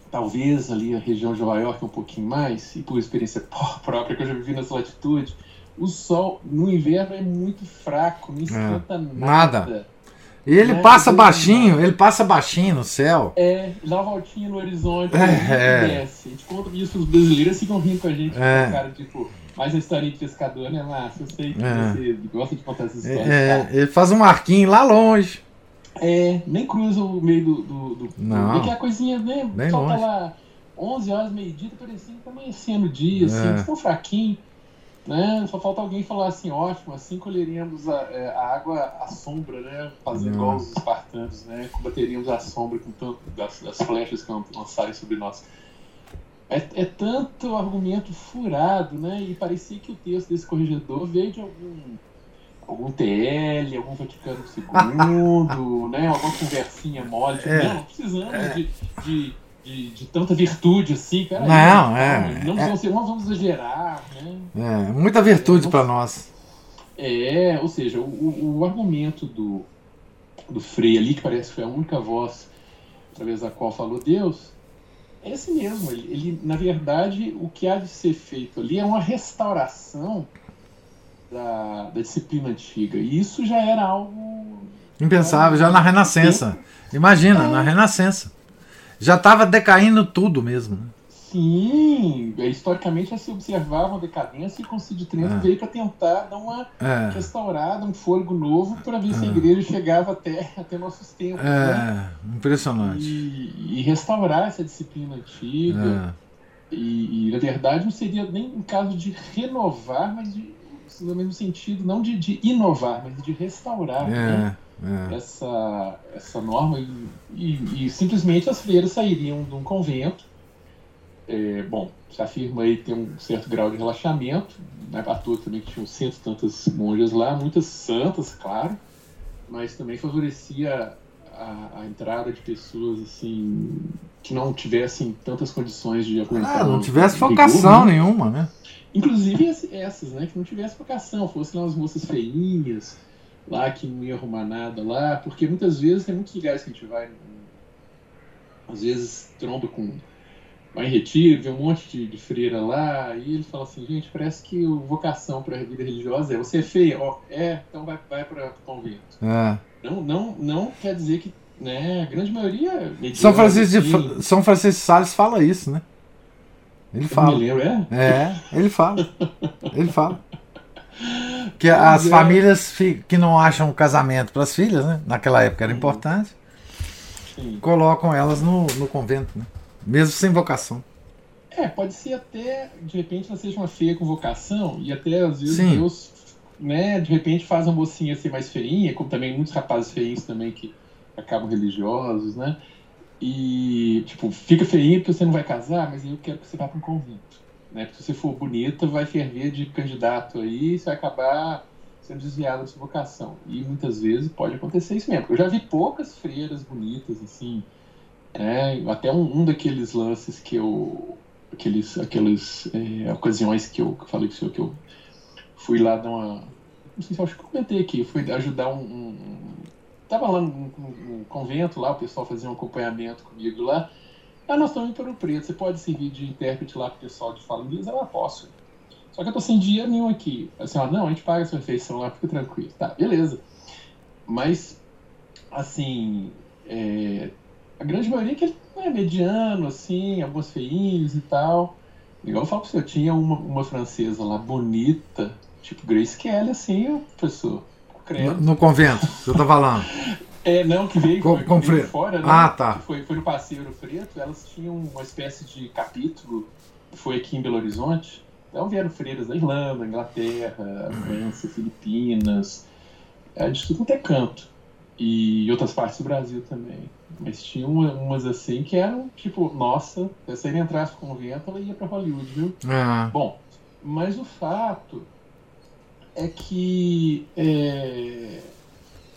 talvez ali a região de Nova York um pouquinho mais, e por experiência (laughs) própria que eu já vivi nessa latitude, o sol no inverno é muito fraco, não esquenta é, nada. nada. E ele né? passa baixinho, ele passa baixinho no céu. É, dá uma voltinha no horizonte é, e desce. A gente conta isso, os brasileiros ficam rindo com a gente, é. cara, tipo, mais uma história de pescador, né, Márcio? Eu sei que é. você gosta de contar essas histórias. É, ele faz um marquinho lá longe. É, nem cruza o meio do. do, do Não. que a coisinha, né? Bem solta longe. lá 11 horas, meio-dia, tá parecendo que tá amanhecendo o dia, assim, é. tão fraquinho. Né? Só falta alguém falar assim, ótimo, assim colheríamos a, é, a água à sombra, né? Fazendo igual os espartanos, né? Combateríamos a sombra com tanto das, das flechas que lançarem sobre nós. É, é, tanto argumento furado, né? E parecia que o texto desse corregedor veio de algum algum TL, algum Vaticano II, (laughs) né? Alguma conversinha mole. É, não, precisamos é. de, de de, de tanta virtude assim, cara. Não, é. Não, é, vamos, não vamos exagerar, né? É, muita virtude é, para nós. É, ou seja, o, o argumento do, do Frei ali, que parece que foi a única voz através da qual falou Deus, é esse mesmo. Ele, ele, na verdade, o que há de ser feito ali é uma restauração da, da disciplina antiga. E isso já era algo. Impensável, já na Renascença. Imagina, é. na Renascença. Já estava decaindo tudo mesmo. Né? Sim, historicamente já se observava uma decadência e o Concílio de Trento é. veio para tentar dar uma é. restaurada, um fôlego novo para ver é. se a igreja chegava até, até nossos tempos. É, né? impressionante. E, e, restaurar essa disciplina antiga. É. E, e, na verdade não seria nem um caso de renovar, mas de, no mesmo sentido, não de, de inovar, mas de restaurar. Né? é. essa, essa norma e, e, e, simplesmente as freiras sairiam de um convento. É, bom, se afirma aí tem um certo grau de relaxamento, né, à toa também que tinham cento e tantas monjas lá, muitas santas, claro, mas também favorecia a, a, entrada de pessoas assim que não tivessem tantas condições de aguentar. Ah, não tivesse vocação né? nenhuma, né? Inclusive essas, né? Que não tivesse vocação, fossem lá umas moças feinhas, lá que não ia arrumar nada lá, porque muitas vezes tem muitos lugares que a gente vai, às vezes tromba com. Vai em retiro, vê um monte de, de freira lá, e ele fala assim: gente, parece que a vocação para a vida religiosa é você é feia, ó, é, então vai, vai para o convento. É. Não, não, não quer dizer que né, a grande maioria. São Francisco, de, São Francisco de Sales fala isso, né? Ele fala. Eu me lembro, é? É, ele fala. Ele fala. Que as é. famílias que não acham casamento para as filhas, né? Naquela época era importante. Sim. Colocam elas no, no convento, né? Mesmo sem vocação. É, pode ser até, de repente, ela seja uma feia com vocação, e até às vezes Sim. Deus, né, de repente faz uma mocinha ser mais feinha, como também muitos rapazes feinhos também que acabam religiosos, né? E, tipo, fica feinho porque você não vai casar, mas eu quero que você vá para um convento. Né? Porque se você for bonita, vai ferver de candidato aí e você vai acabar sendo desviado da sua vocação. E muitas vezes pode acontecer isso mesmo. Eu já vi poucas freiras bonitas, assim, né? até um, um daqueles lances que eu. Aqueles, aquelas é, ocasiões que eu, que eu falei com o senhor que eu fui lá dar uma. Não sei se eu acho que eu comentei aqui, fui ajudar um, um Tava lá no, no, convento, lá o pessoal fazia um acompanhamento comigo lá. Ah, nós estamos indo para o Preto, você pode servir de intérprete lá para o pessoal de fala inglês? Eu posso. Só que eu tô sem dinheiro nenhum aqui. Assim, ó, não, a gente paga a sua refeição lá, fica tranquilo. Tá, beleza. Mas, assim, é, a grande maioria que é mediano, assim, alguns feinhos e tal. Igual eu falo pra você, eu tinha uma, uma francesa lá bonita, tipo Grace Kelly, assim, professor no, no, convento, você tá falando. (laughs) É, não, que veio, com, com veio fora, né? Ah, tá. Foi, foi no Passeio Preto, elas tinham uma espécie de capítulo, foi aqui em Belo Horizonte. Então vieram freiras da Irlanda, Inglaterra, França, Filipinas, é, de tudo até canto. E outras partes do Brasil também. Mas tinha uma, umas assim que eram tipo, nossa, se aí entrasse no convento, ela ia para Hollywood, viu? É. Bom, mas o fato é que, é,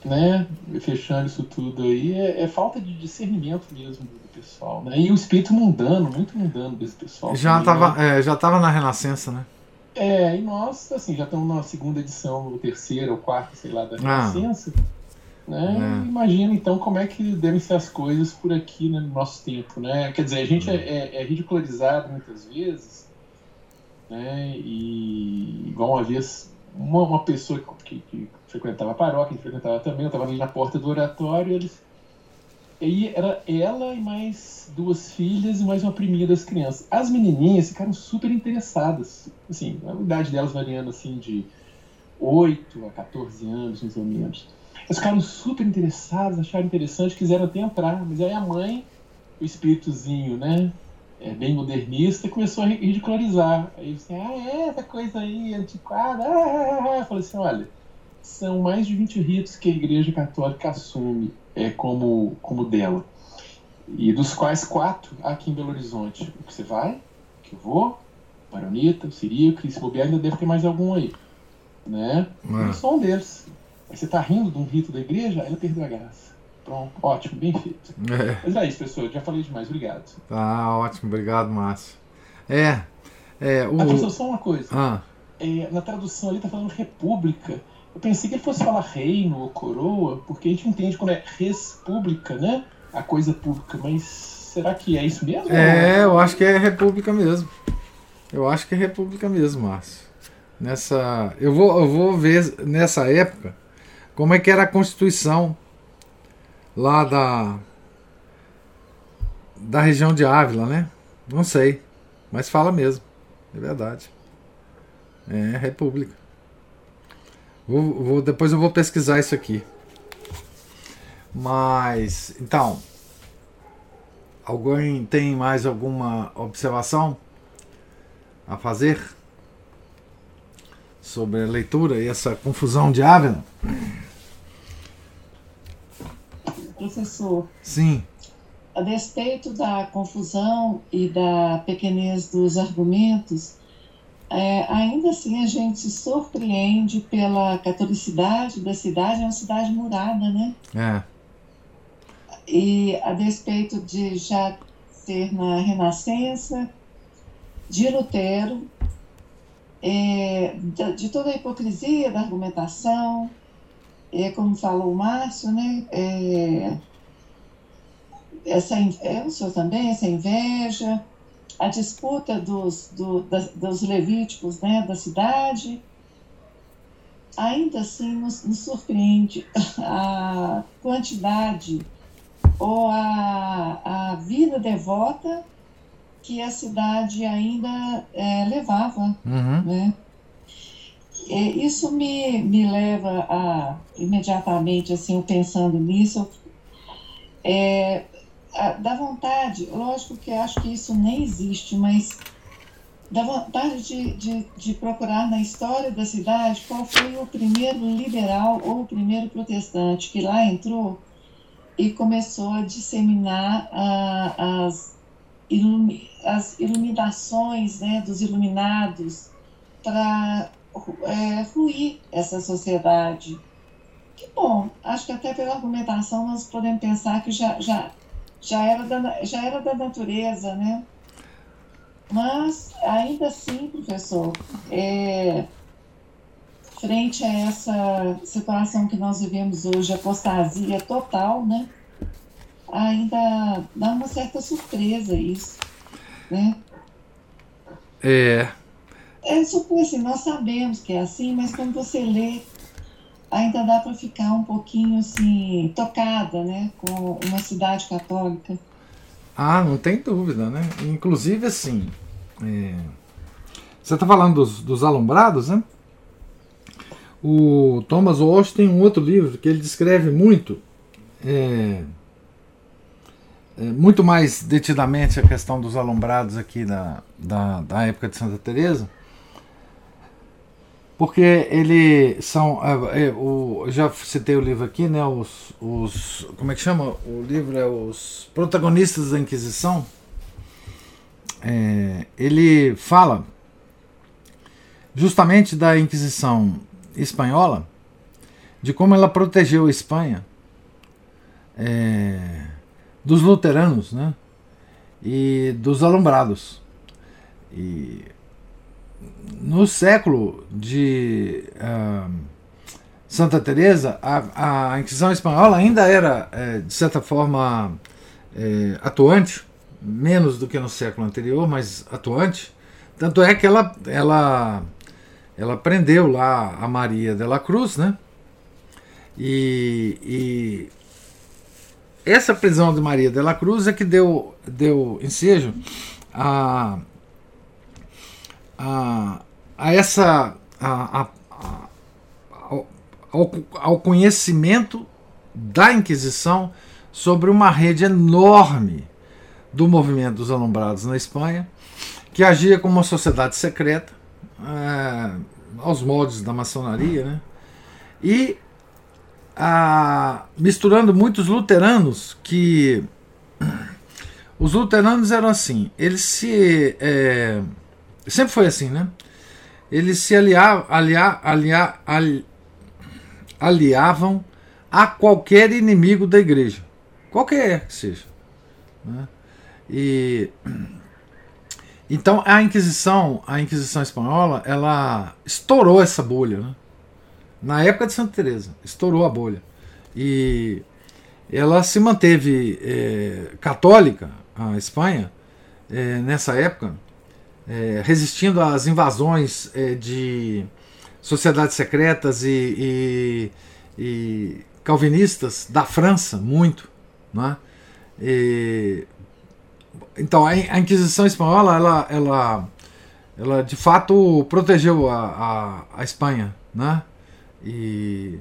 né, fechando isso tudo aí, é, é, falta de discernimento mesmo do pessoal, né? E o espírito mundano, muito mundano desse pessoal. Já estava né? é, já tava na Renascença, né? É, e nós, assim, já estamos na segunda edição, ou terceira, ou quarta, sei lá, da ah. Renascença. Ah. Né? É. Imagina então como é que devem ser as coisas por aqui né, no nosso tempo, né? Quer dizer, a gente é, é, é ridicularizado muitas vezes, né? E igual uma vez uma, uma pessoa que, que, frequentava a paróquia, que frequentava também, eu estava ali na porta do oratório, eles. E era ela e mais duas filhas e mais uma priminha das crianças. As menininhas ficaram super interessadas. Assim, a idade delas variando assim de 8 a 14 anos, mais ou menos. Elas ficaram super interessadas, acharam interessante, quiseram até entrar. Mas aí a mãe, o espíritozinho, né? É, bem modernista, começou a ridicularizar. Aí você, ah, é, essa coisa aí, antiquada. Ah, ah, ah. Eu falei assim, olha, são mais de 20 ritos que a Igreja Católica assume é, como, como dela. E dos quais quatro aqui em Belo Horizonte. O que você vai, que eu vou, Baronita, o Sirico, e se bobear ainda deve ter mais algum aí. Né? É. Sou um deles. Aí você tá rindo de um rito da igreja, ela perdeu a graça. Pronto, ótimo, bem feito. (laughs) É. Mas é isso, pessoal. Já falei demais, obrigado. Tá ótimo, obrigado, Márcio. É. é o... Professor, só uma coisa. Ah. É, na tradução ali tá falando república. Eu pensei que ele fosse falar reino ou coroa, porque a gente entende quando é res pública, né? A coisa pública, mas será que é isso mesmo? É, eu acho que é república mesmo. Eu acho que é república mesmo, Márcio. Nessa, eu vou, eu vou ver nessa época como é que era a Constituição lá da da região de Ávila, né? Não sei, mas fala mesmo, é verdade. É República. Vou, vou, depois eu vou pesquisar isso aqui. Mas então, alguém tem mais alguma observação a fazer sobre a leitura e essa confusão de Ávila? Professor. Sim. A despeito da confusão e da pequenez dos argumentos, é, ainda assim a gente se surpreende pela catolicidade da cidade, é uma cidade murada, né? É. E a despeito de já ser na Renascença, de Lutero, é, de, de toda a hipocrisia da argumentação, é, como falou o Márcio, né? É, essa, é, o senhor também, essa inveja, a disputa dos, do, das, dos levíticos né, da cidade, ainda assim nos, nos surpreende (laughs) a quantidade ou a, a vida devota que a cidade ainda é, levava. Uhum. Né? E isso me, me leva a, imediatamente, assim, pensando nisso, é, a, dá vontade, lógico que acho que isso nem existe, mas dá vontade de, de, de, procurar na história da cidade qual foi o primeiro liberal ou o primeiro protestante que lá entrou e começou a disseminar as, ilumi, as iluminações né, dos iluminados para é, ruir essa sociedade. Que bom, acho que até pela argumentação nós podemos pensar que já, já, já, era, da, já era da natureza, né? Mas, ainda assim, professor, é, frente a essa situação que nós vivemos hoje, apostasia total, né? Ainda dá uma certa surpresa isso, né? É. É supor assim, nós sabemos que é assim, mas quando você lê, ainda dá para ficar um pouquinho assim, tocada, né? Com uma cidade católica. Ah, não tem dúvida, né? Inclusive, assim, é... você está falando dos, dos alumbrados, né? O Thomas Walsh tem um outro livro que ele descreve muito, é, é, muito mais detidamente a questão dos alumbrados aqui da, da, da época de Santa Teresa, porque ele são, é, é, eu já citei o livro aqui, né? Os, os, como é que chama? O livro é os protagonistas da Inquisição. É, ele fala justamente da Inquisição espanhola, de como ela protegeu a Espanha é, dos luteranos, né? E dos alumbrados. E no século de uh, Santa Teresa, a, a, Inquisição espanhola ainda era é, de certa forma é, atuante, menos do que no século anterior, mas atuante. Tanto é que ela, ela, ela prendeu lá a Maria de la Cruz, né? E, e essa prisão de Maria de la Cruz é que deu, deu ensejo a a, a essa a, a, ao, ao conhecimento da Inquisição sobre uma rede enorme do movimento dos alumbrados na Espanha, que agia como uma sociedade secreta, é, aos moldes da maçonaria, né? e a, misturando muitos luteranos que os luteranos eram assim, eles se é, Sempre foi assim, né? Eles se aliavam, aliar, aliar, ali, aliavam a qualquer inimigo da igreja, qualquer que seja. Né? E então a Inquisição, a Inquisição espanhola, ela estourou essa bolha, né? Na época de Santa Teresa, estourou a bolha e ela se manteve é, católica, a Espanha, é, nessa época é, resistindo às invasões é, de sociedades secretas e, e, e, calvinistas da França, muito. Né? E, então, a, Inquisição Espanhola, ela, ela, ela de fato protegeu a, a, a Espanha né? e,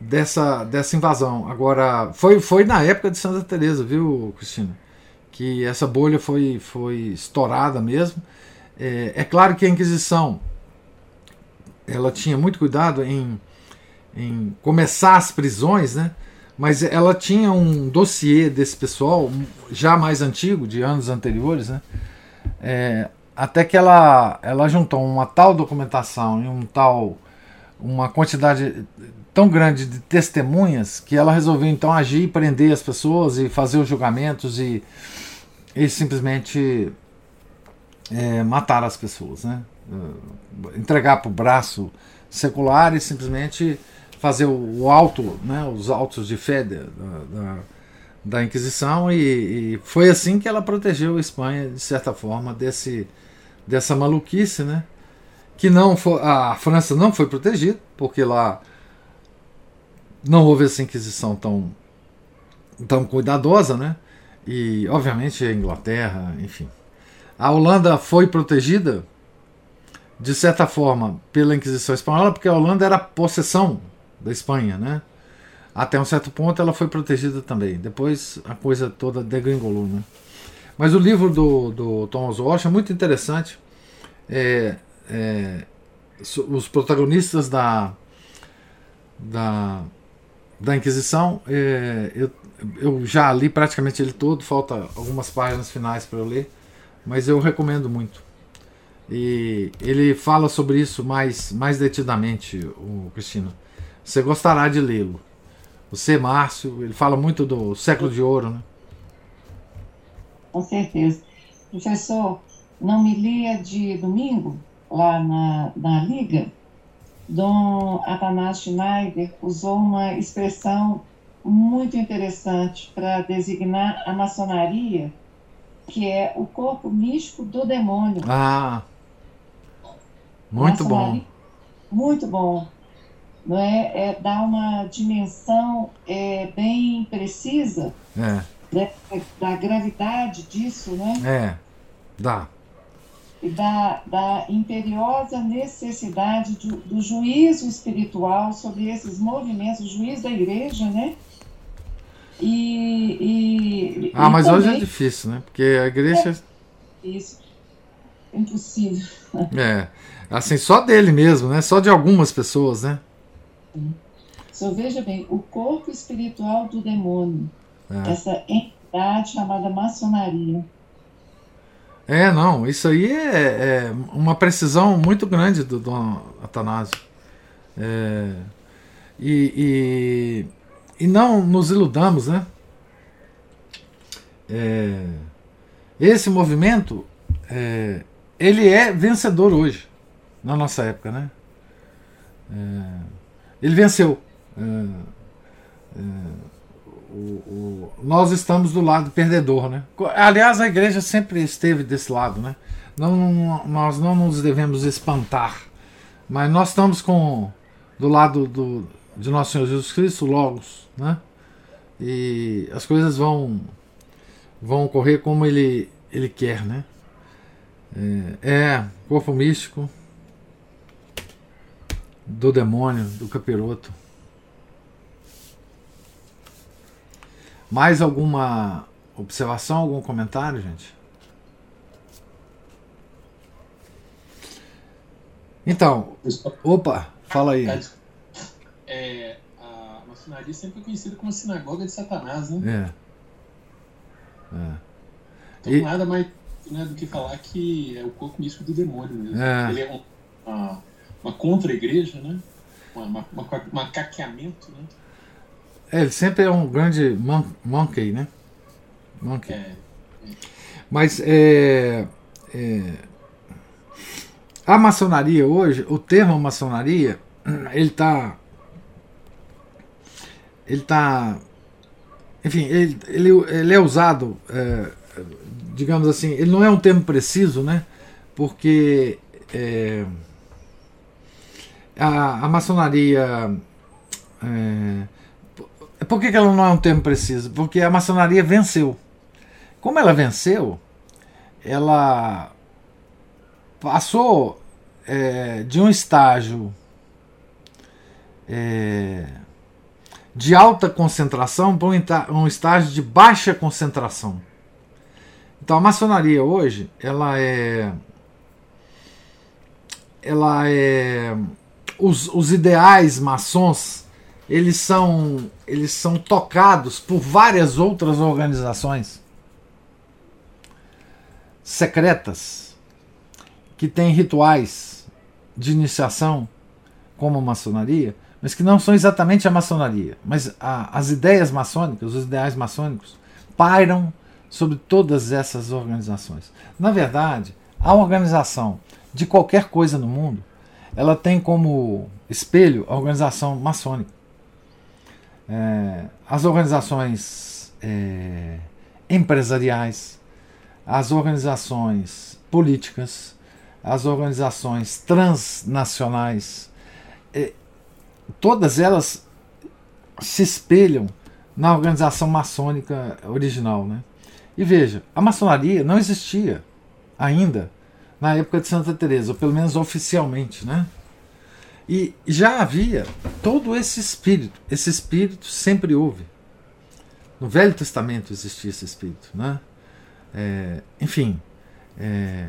dessa, dessa invasão. Agora, foi, foi na época de Santa Teresa, viu, Cristina? Que essa bolha foi, foi estourada mesmo. É, é claro que a Inquisição ela tinha muito cuidado em, em começar as prisões, né? mas ela tinha um dossiê desse pessoal já mais antigo, de anos anteriores, né? É, até que ela, ela juntou uma tal documentação e um tal uma quantidade tão grande de testemunhas que ela resolveu então agir, prender as pessoas e fazer os julgamentos e e simplesmente é, matar as pessoas, né? É, entregar para o braço secular e simplesmente fazer o, o alto, né? os autos de fé da, da, da Inquisição e, e, foi assim que ela protegeu a Espanha de certa forma desse dessa maluquice, né? Que não foi, a França não foi protegida porque lá não houve essa Inquisição tão tão cuidadosa, né? E obviamente a Inglaterra, enfim. A Holanda foi protegida, de certa forma, pela Inquisição Espanhola, porque a Holanda era possessão da Espanha, né? Até um certo ponto ela foi protegida também. Depois a coisa toda degringolou, né? Mas o livro do, do Thomas Walsh é muito interessante. É, é, os protagonistas da, da, da Inquisição, é, eu, eu já li praticamente ele todo, falta algumas páginas finais para eu ler, mas eu recomendo muito. E ele fala sobre isso mais, mais detidamente, o Cristina. Você gostará de lê-lo. Você, Márcio, ele fala muito do século de ouro, né? Com certeza. Professor, não me lia de domingo, lá na, na Liga, Dom Atanás Schneider usou uma expressão muito interessante para designar a maçonaria, que é o corpo místico do demônio. Ah, muito bom. Muito bom. Não é? é dar uma dimensão é, bem precisa é. da, da gravidade disso, né? É, dá e da, da imperiosa necessidade do, do, juízo espiritual sobre esses movimentos, o juízo da igreja, né? E, e ah, mas também, hoje é difícil, né? Porque a igreja. É isso. Impossível. (laughs) É. Assim, só dele mesmo, né? Só de algumas pessoas, né? Só veja bem, o corpo espiritual do demônio, é. essa entidade chamada maçonaria é, não, isso aí é, é uma precisão muito grande do Dom Atanásio. É, e, e, e, não nos iludamos, né? É, esse movimento, é, ele é vencedor hoje, na nossa época, né? É, ele venceu. É, o, o, nós estamos do lado perdedor, né? Aliás, a igreja sempre esteve desse lado, né? Não, nós não nos devemos espantar, mas nós estamos com do lado do, de nosso Senhor Jesus Cristo, Logos, né? E as coisas vão vão ocorrer como ele ele quer, né? É, é corpo místico do demônio, do capiroto. Mais alguma observação, algum comentário, gente? Então, opa, fala aí. É, a maçonaria sempre foi conhecida como a sinagoga de Satanás, né? É. é. Então, e... nada mais né, do que falar que é o corpo místico do demônio mesmo. É. Ele é um, uma, uma contra-igreja, né? Um macaqueamento, né? É, ele sempre é um grande mon monkey, né? Monkey. É. Mas é, é, a maçonaria hoje, o termo maçonaria, ele está. Ele está. Enfim, ele, ele, ele é usado, é, digamos assim, ele não é um termo preciso, né? Porque é, a, a maçonaria. É, por que, que ela não é um termo preciso? Porque a maçonaria venceu. Como ela venceu, ela passou é, de um estágio é, de alta concentração para um estágio de baixa concentração. Então a maçonaria hoje, ela é. Ela é. Os, os ideais maçons eles são, eles são tocados por várias outras organizações secretas que têm rituais de iniciação como a maçonaria, mas que não são exatamente a maçonaria, mas a, as ideias maçônicas, os ideais maçônicos pairam sobre todas essas organizações. Na verdade, a organização de qualquer coisa no mundo, ela tem como espelho a organização maçônica é, as organizações é, empresariais, as organizações políticas, as organizações transnacionais, é, todas elas se espelham na organização maçônica original. Né? E veja, a maçonaria não existia ainda na época de Santa Teresa, ou pelo menos oficialmente, né? E já havia todo esse espírito. Esse espírito sempre houve. No Velho Testamento existia esse espírito, né? É, enfim, é,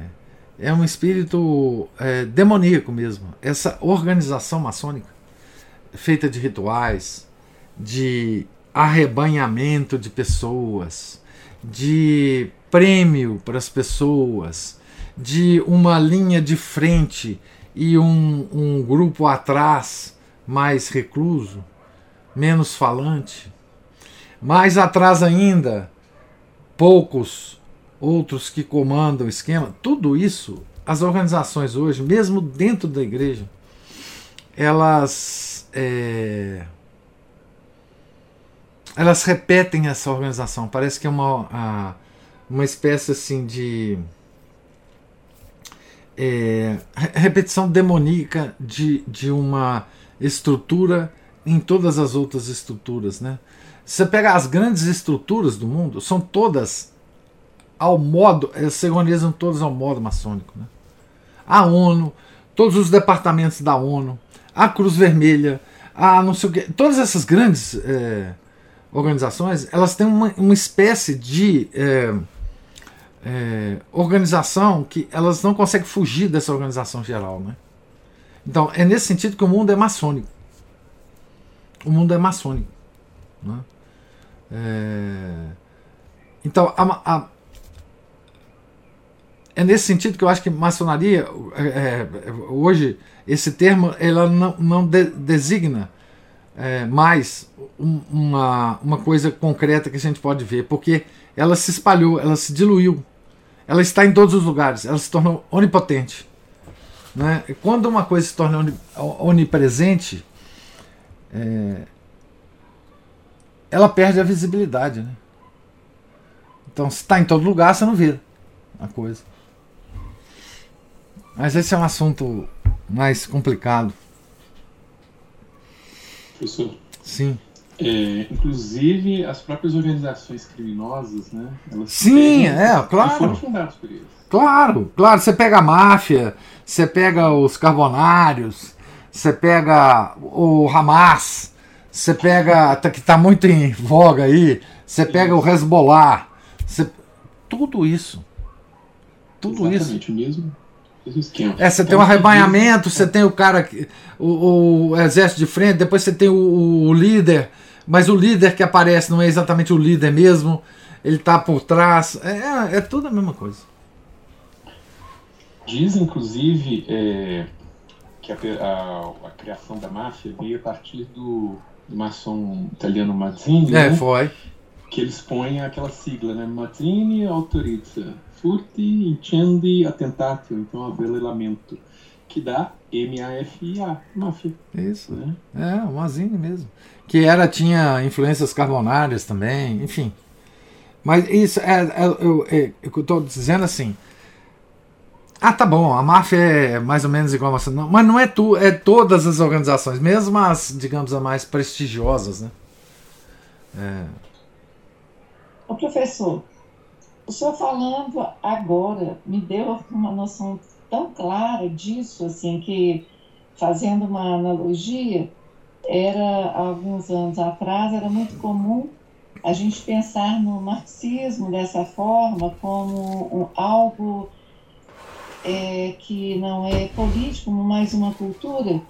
é, um espírito é, demoníaco mesmo. Essa organização maçônica, feita de rituais, de arrebanhamento de pessoas, de prêmio para as pessoas, de uma linha de frente e um, um grupo atrás mais recluso, menos falante. Mais atrás ainda, poucos outros que comandam o esquema. Tudo isso, as organizações hoje, mesmo dentro da igreja, elas. É, elas repetem essa organização. Parece que é uma, uma espécie assim de é, repetição demoníaca de, de uma estrutura em todas as outras estruturas. Né? Você pega as grandes estruturas do mundo, são todas ao modo, elas se organizam todas ao modo maçônico. Né? A ONU, todos os departamentos da ONU, a Cruz Vermelha, a não sei o que, todas essas grandes é, organizações, elas têm uma, uma espécie de é, é, organização que elas não conseguem fugir dessa organização geral. Né? Então, é nesse sentido que o mundo é maçônico. O mundo é maçônico. Né? É, então, a, a, é nesse sentido que eu acho que maçonaria, é, é hoje, esse termo ela não, não de, designa é, mais um, uma, uma coisa concreta que a gente pode ver, porque ela se espalhou, ela se diluiu, ela está em todos os lugares, ela se tornou onipotente. Né? E quando uma coisa se torna onipresente, é, ela perde a visibilidade. Né? Então, se está em todo lugar, você não vê a coisa. Mas esse é um assunto mais complicado. Professor. Sim. É, inclusive as próprias organizações criminosas, né? Elas Sim, é, claro. foram fundadas por eles. Claro, claro. Você pega a máfia, você pega os carbonários, você pega o Hamas, você pega, tá, que está muito em voga aí, você pega o Hezbollah, você, tudo isso. Tudo Exatamente isso. mesmo. É, você tem um arrebanhamento, você tem o cara, o, o, exército de frente, depois você tem o, o, líder, mas o líder que aparece não é exatamente o líder mesmo, ele está por trás. É, é tudo a mesma coisa. Diz, inclusive, é, que a, a, a, criação da máfia veio a partir do, do maçom italiano Mazzini. É, né? foi. Que eles põem aquela sigla, né? Mazzini autorizza furti, incendi, attentatio, então avelelamento, que dá M-A-F-I-A, máfia. Isso, né? é, uma zine mesmo. Que era, tinha influências carbonárias também, enfim. Mas isso, é, é, eu, é, eu estou dizendo assim, ah, tá bom, a máfia é mais ou menos igual a máfia, mas não é tu, é todas as organizações, mesmo as, digamos, as mais prestigiosas, né? É. O professor, o senhor falando agora me deu uma noção tão clara disso, assim, que fazendo uma analogia, era alguns anos atrás era muito comum a gente pensar no marxismo dessa forma como um, algo é, que não é político, mas uma cultura.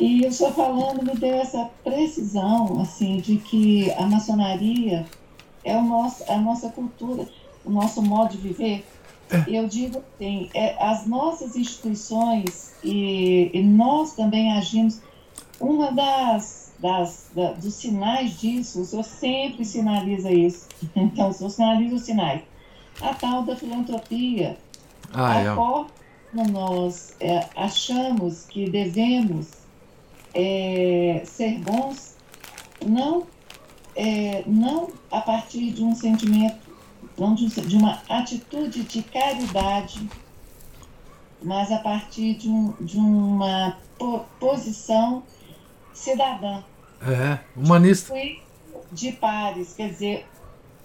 E o senhor falando me deu essa precisão, assim, de que a maçonaria é o nosso, a nossa cultura o nosso modo de viver, é. eu digo assim, é, as nossas instituições e, e, nós também agimos, uma das, das da, dos sinais disso, o senhor sempre sinaliza isso, (laughs) então o senhor sinaliza os sinais, a tal da filantropia, ah, é. a forma nós é, achamos que devemos é, ser bons, não, é, não a partir de um sentimento não de, de uma atitude de caridade, mas a partir de, um, de uma po, posição cidadã. É, humanista. De pares, quer dizer,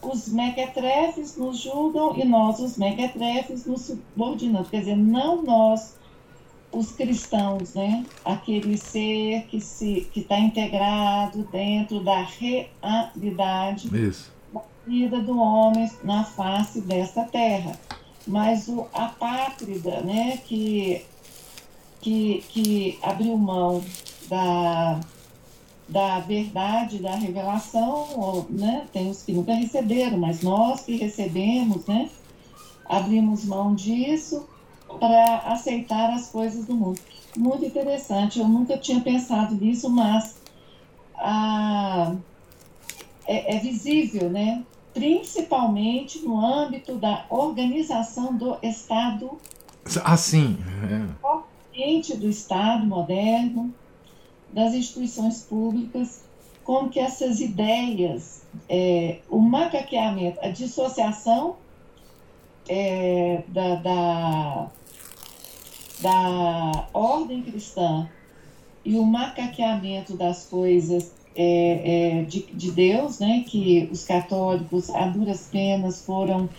os mequetrefes nos julgam e nós, os mequetrefes, nos subordinamos. Quer dizer, não nós, os cristãos, né? aquele ser que está integrado dentro da realidade Isso. Da vida do homem na face desta terra. Mas o apátrida, né? que, que, que abriu mão da da verdade, da revelação, ou, né? tem os que nunca receberam, mas nós que recebemos, né? abrimos mão disso para aceitar as coisas do mundo. Muito interessante, eu nunca tinha pensado nisso, mas ah, é, é visível, né? Principalmente no âmbito da organização do Estado. Assim. É. do Estado moderno, das instituições públicas, como que essas ideias, é, o macaqueamento, a dissociação é, da, da, da, ordem cristã e o macaqueamento das coisas é, é, de, de, Deus, né, que os católicos, a duras penas, foram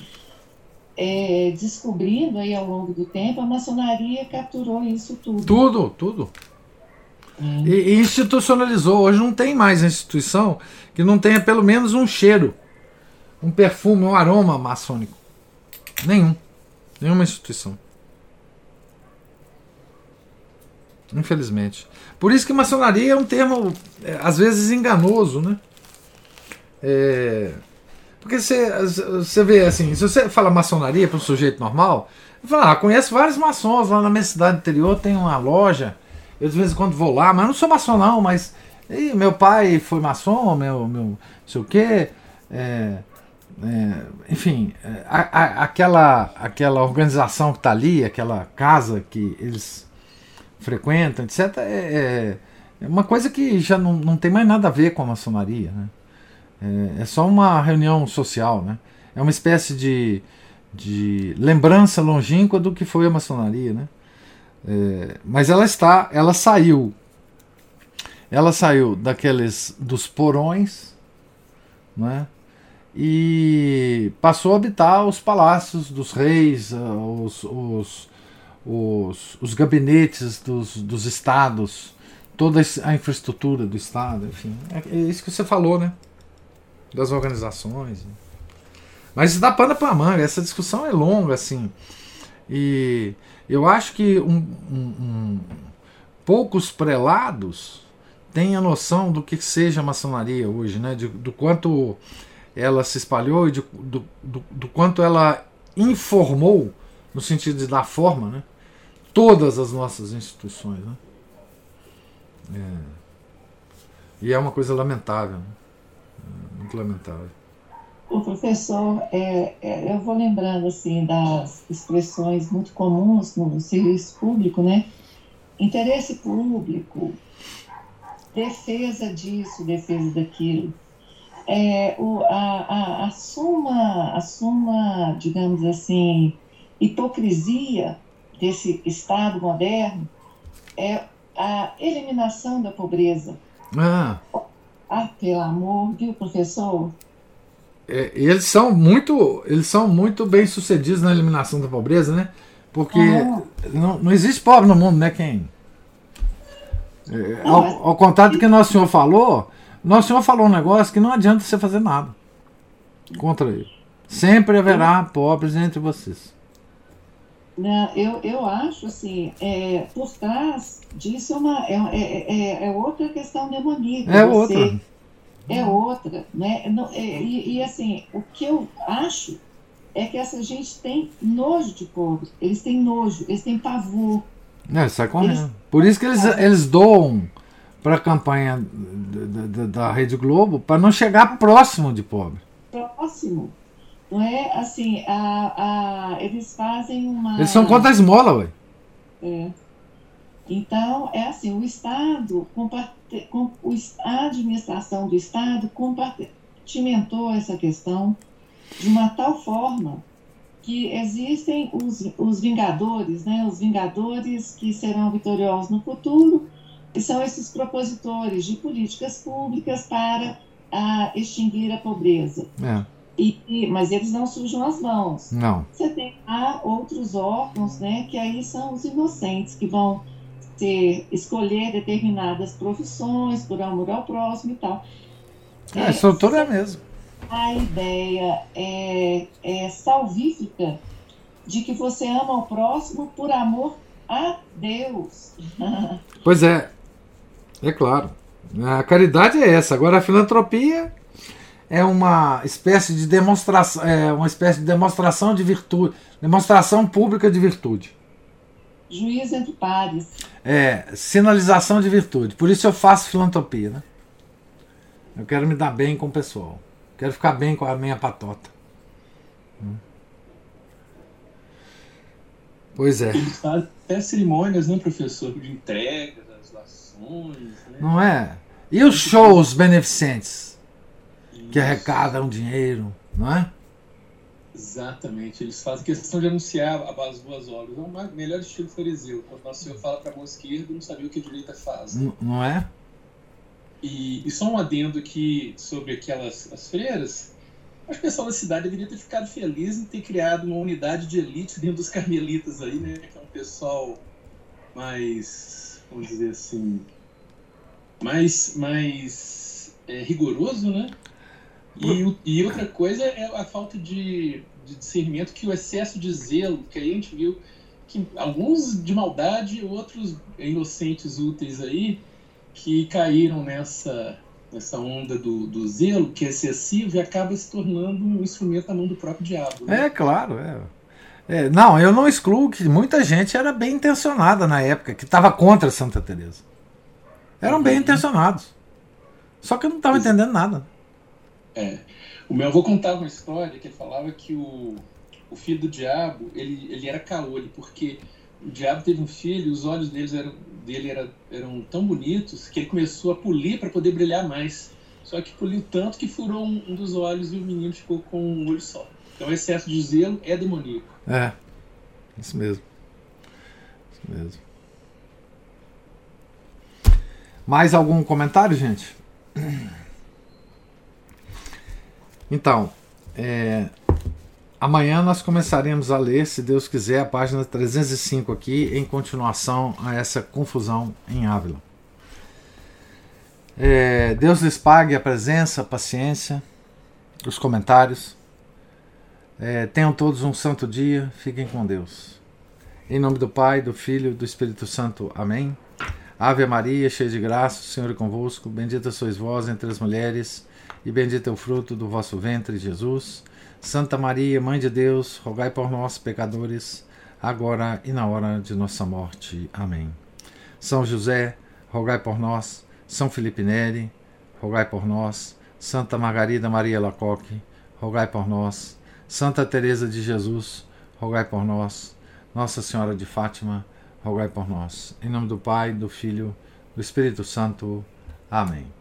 é, descobrindo aí ao longo do tempo, a maçonaria capturou isso tudo. Tudo, tudo. E, e, institucionalizou. Hoje não tem mais instituição que não tenha pelo menos um cheiro, um perfume, um aroma maçônico. Nenhum. Nenhuma instituição. Infelizmente. Por isso que maçonaria é um termo, é, às vezes, enganoso, né? É, porque você, você vê assim, se você fala maçonaria para um sujeito normal, fala, ah, conheço vários maçons lá na minha cidade interior, tem uma loja eu de vez em quando vou lá, mas não sou maçom não, mas e, meu pai foi maçom, meu, meu não sei o quê. É, é, enfim, é, a, a, aquela, aquela organização que está ali, aquela casa que eles frequentam, etc., é, é, é, uma coisa que já não, não tem mais nada a ver com a maçonaria. Né? É, é só uma reunião social. Né? É uma espécie de, de lembrança longínqua do que foi a maçonaria. Né? É, mas ela está, ela saiu, ela saiu daqueles dos porões, né? E passou a habitar os palácios dos reis, ah, os, os, os, os gabinetes dos, dos estados, toda a infraestrutura do estado, enfim. É, é isso que você falou, né? Das organizações. Mas dá pano para manga, essa discussão é longa, assim. E eu acho que um, um, um, poucos prelados têm a noção do que seja a maçonaria hoje, né? De, do quanto ela se espalhou e de, do, do, do, quanto ela informou, no sentido de dar forma, né? Todas as nossas instituições. Né? É. E é uma coisa lamentável, né? é muito lamentável o professor, é, é, eu vou lembrando assim das expressões muito comuns no serviço público, né? Interesse público, defesa disso, defesa daquilo. É, o, a, a, a, suma, a suma, digamos assim, hipocrisia desse Estado moderno é a eliminação da pobreza. Ah. Ah, pelo amor, viu, professor? é, eles são muito eles são muito bem sucedidos na eliminação da pobreza, né? Porque ah. não, não existe pobre no mundo, né? Quem? É, ao, ao contrário do que Nosso Senhor falou, Nosso Senhor falou um negócio que não adianta você fazer nada contra ele. Sempre haverá pobres entre vocês. Eu, eu acho assim, é, por trás disso é, uma, é, é, é, é outra questão demoníaca. É você, outra é outra, né? É, e, e, assim, o que eu acho é que essa gente tem nojo de pobre, eles têm nojo, eles têm pavor. É, sai correndo. Eles... Por isso que eles, eles doam para a campanha da, da, da, Rede Globo para não chegar próximo de pobre. Próximo. Não é assim, a, a, eles fazem uma. Eles são contra a esmola, ué. É. Então, é assim, o Estado, com a administração do Estado compartimentou essa questão de uma tal forma que existem os, os vingadores, né, os vingadores que serão vitoriosos no futuro, que são esses propositores de políticas públicas para a, extinguir a pobreza. É. E, mas eles não sujam as mãos. Não. Você tem lá outros órgãos, né, que aí são os inocentes, que vão ter, escolher determinadas profissões por amor ao próximo e tal. É, a estrutura é a mesma. A ideia é, é salvífica de que você ama o próximo por amor a Deus. (laughs) Pois é, é claro. A caridade é essa. Agora a filantropia é uma espécie de demonstração, é uma espécie de demonstração de virtude, demonstração pública de virtude. Juiz entre pares. É, sinalização de virtude. Por isso eu faço filantropia, né? Eu quero me dar bem com o pessoal. Quero ficar bem com a minha patota. Hum. Pois é. Eles fazem até cerimônias, né, professor? De entrega das doações. Né? Não é? E os shows beneficentes? Que arrecadam dinheiro, não é? Exatamente, eles fazem questão de anunciar as boas obras. É o melhor estilo fariseu. Quando o Senhor fala para a mão esquerda, não sabia o que a direita faz. Não, não é? E, e, só um adendo aqui sobre aquelas as freiras. Acho que o pessoal da cidade deveria ter ficado feliz em ter criado uma unidade de elite dentro dos carmelitas aí, né? Que é um pessoal mais, vamos dizer assim, mais, mais é, rigoroso, né? E, e outra coisa é a falta de, de discernimento que o excesso de zelo, que aí a gente viu que alguns de maldade, outros inocentes úteis aí, que caíram nessa, nessa onda do, do zelo, que é excessivo e acaba se tornando um instrumento na mão do próprio diabo. Né? É, claro. É. É, não, eu não excluo que muita gente era bem intencionada na época, que estava contra Santa Teresa. Eram bem uhum. intencionados. Só que eu não estava entendendo nada. É. O meu avô contava uma história que ele falava que o, o filho do diabo, ele, ele era caolho, porque o diabo teve um filho e os olhos deles eram, dele era, eram tão bonitos que ele começou a polir para poder brilhar mais. Só que poliu tanto que furou um, um, dos olhos e o menino ficou com um olho só. Então, excesso de zelo é demoníaco. É, isso mesmo. Isso mesmo. Mais algum comentário, gente? (clears throat) Então, é, amanhã nós começaremos a ler, se Deus quiser, a página 305 aqui, em continuação a essa confusão em Ávila. É, Deus lhes pague a presença, a paciência, os comentários. É, tenham todos um santo dia, fiquem com Deus. Em nome do Pai, do Filho e do Espírito Santo. Amém. Ave Maria, cheia de graça, o Senhor é convosco. Bendita sois vós entre as mulheres e bendito é o fruto do vosso ventre, Jesus. Santa Maria, Mãe de Deus, rogai por nós, pecadores, agora e na hora de nossa morte. Amém. São José, rogai por nós. São Felipe Neri, rogai por nós. Santa Margarida Maria Lacoque, rogai por nós. Santa Teresa de Jesus, rogai por nós. Nossa Senhora de Fátima, rogai por nós. Em nome do Pai, do Filho, do Espírito Santo. Amém.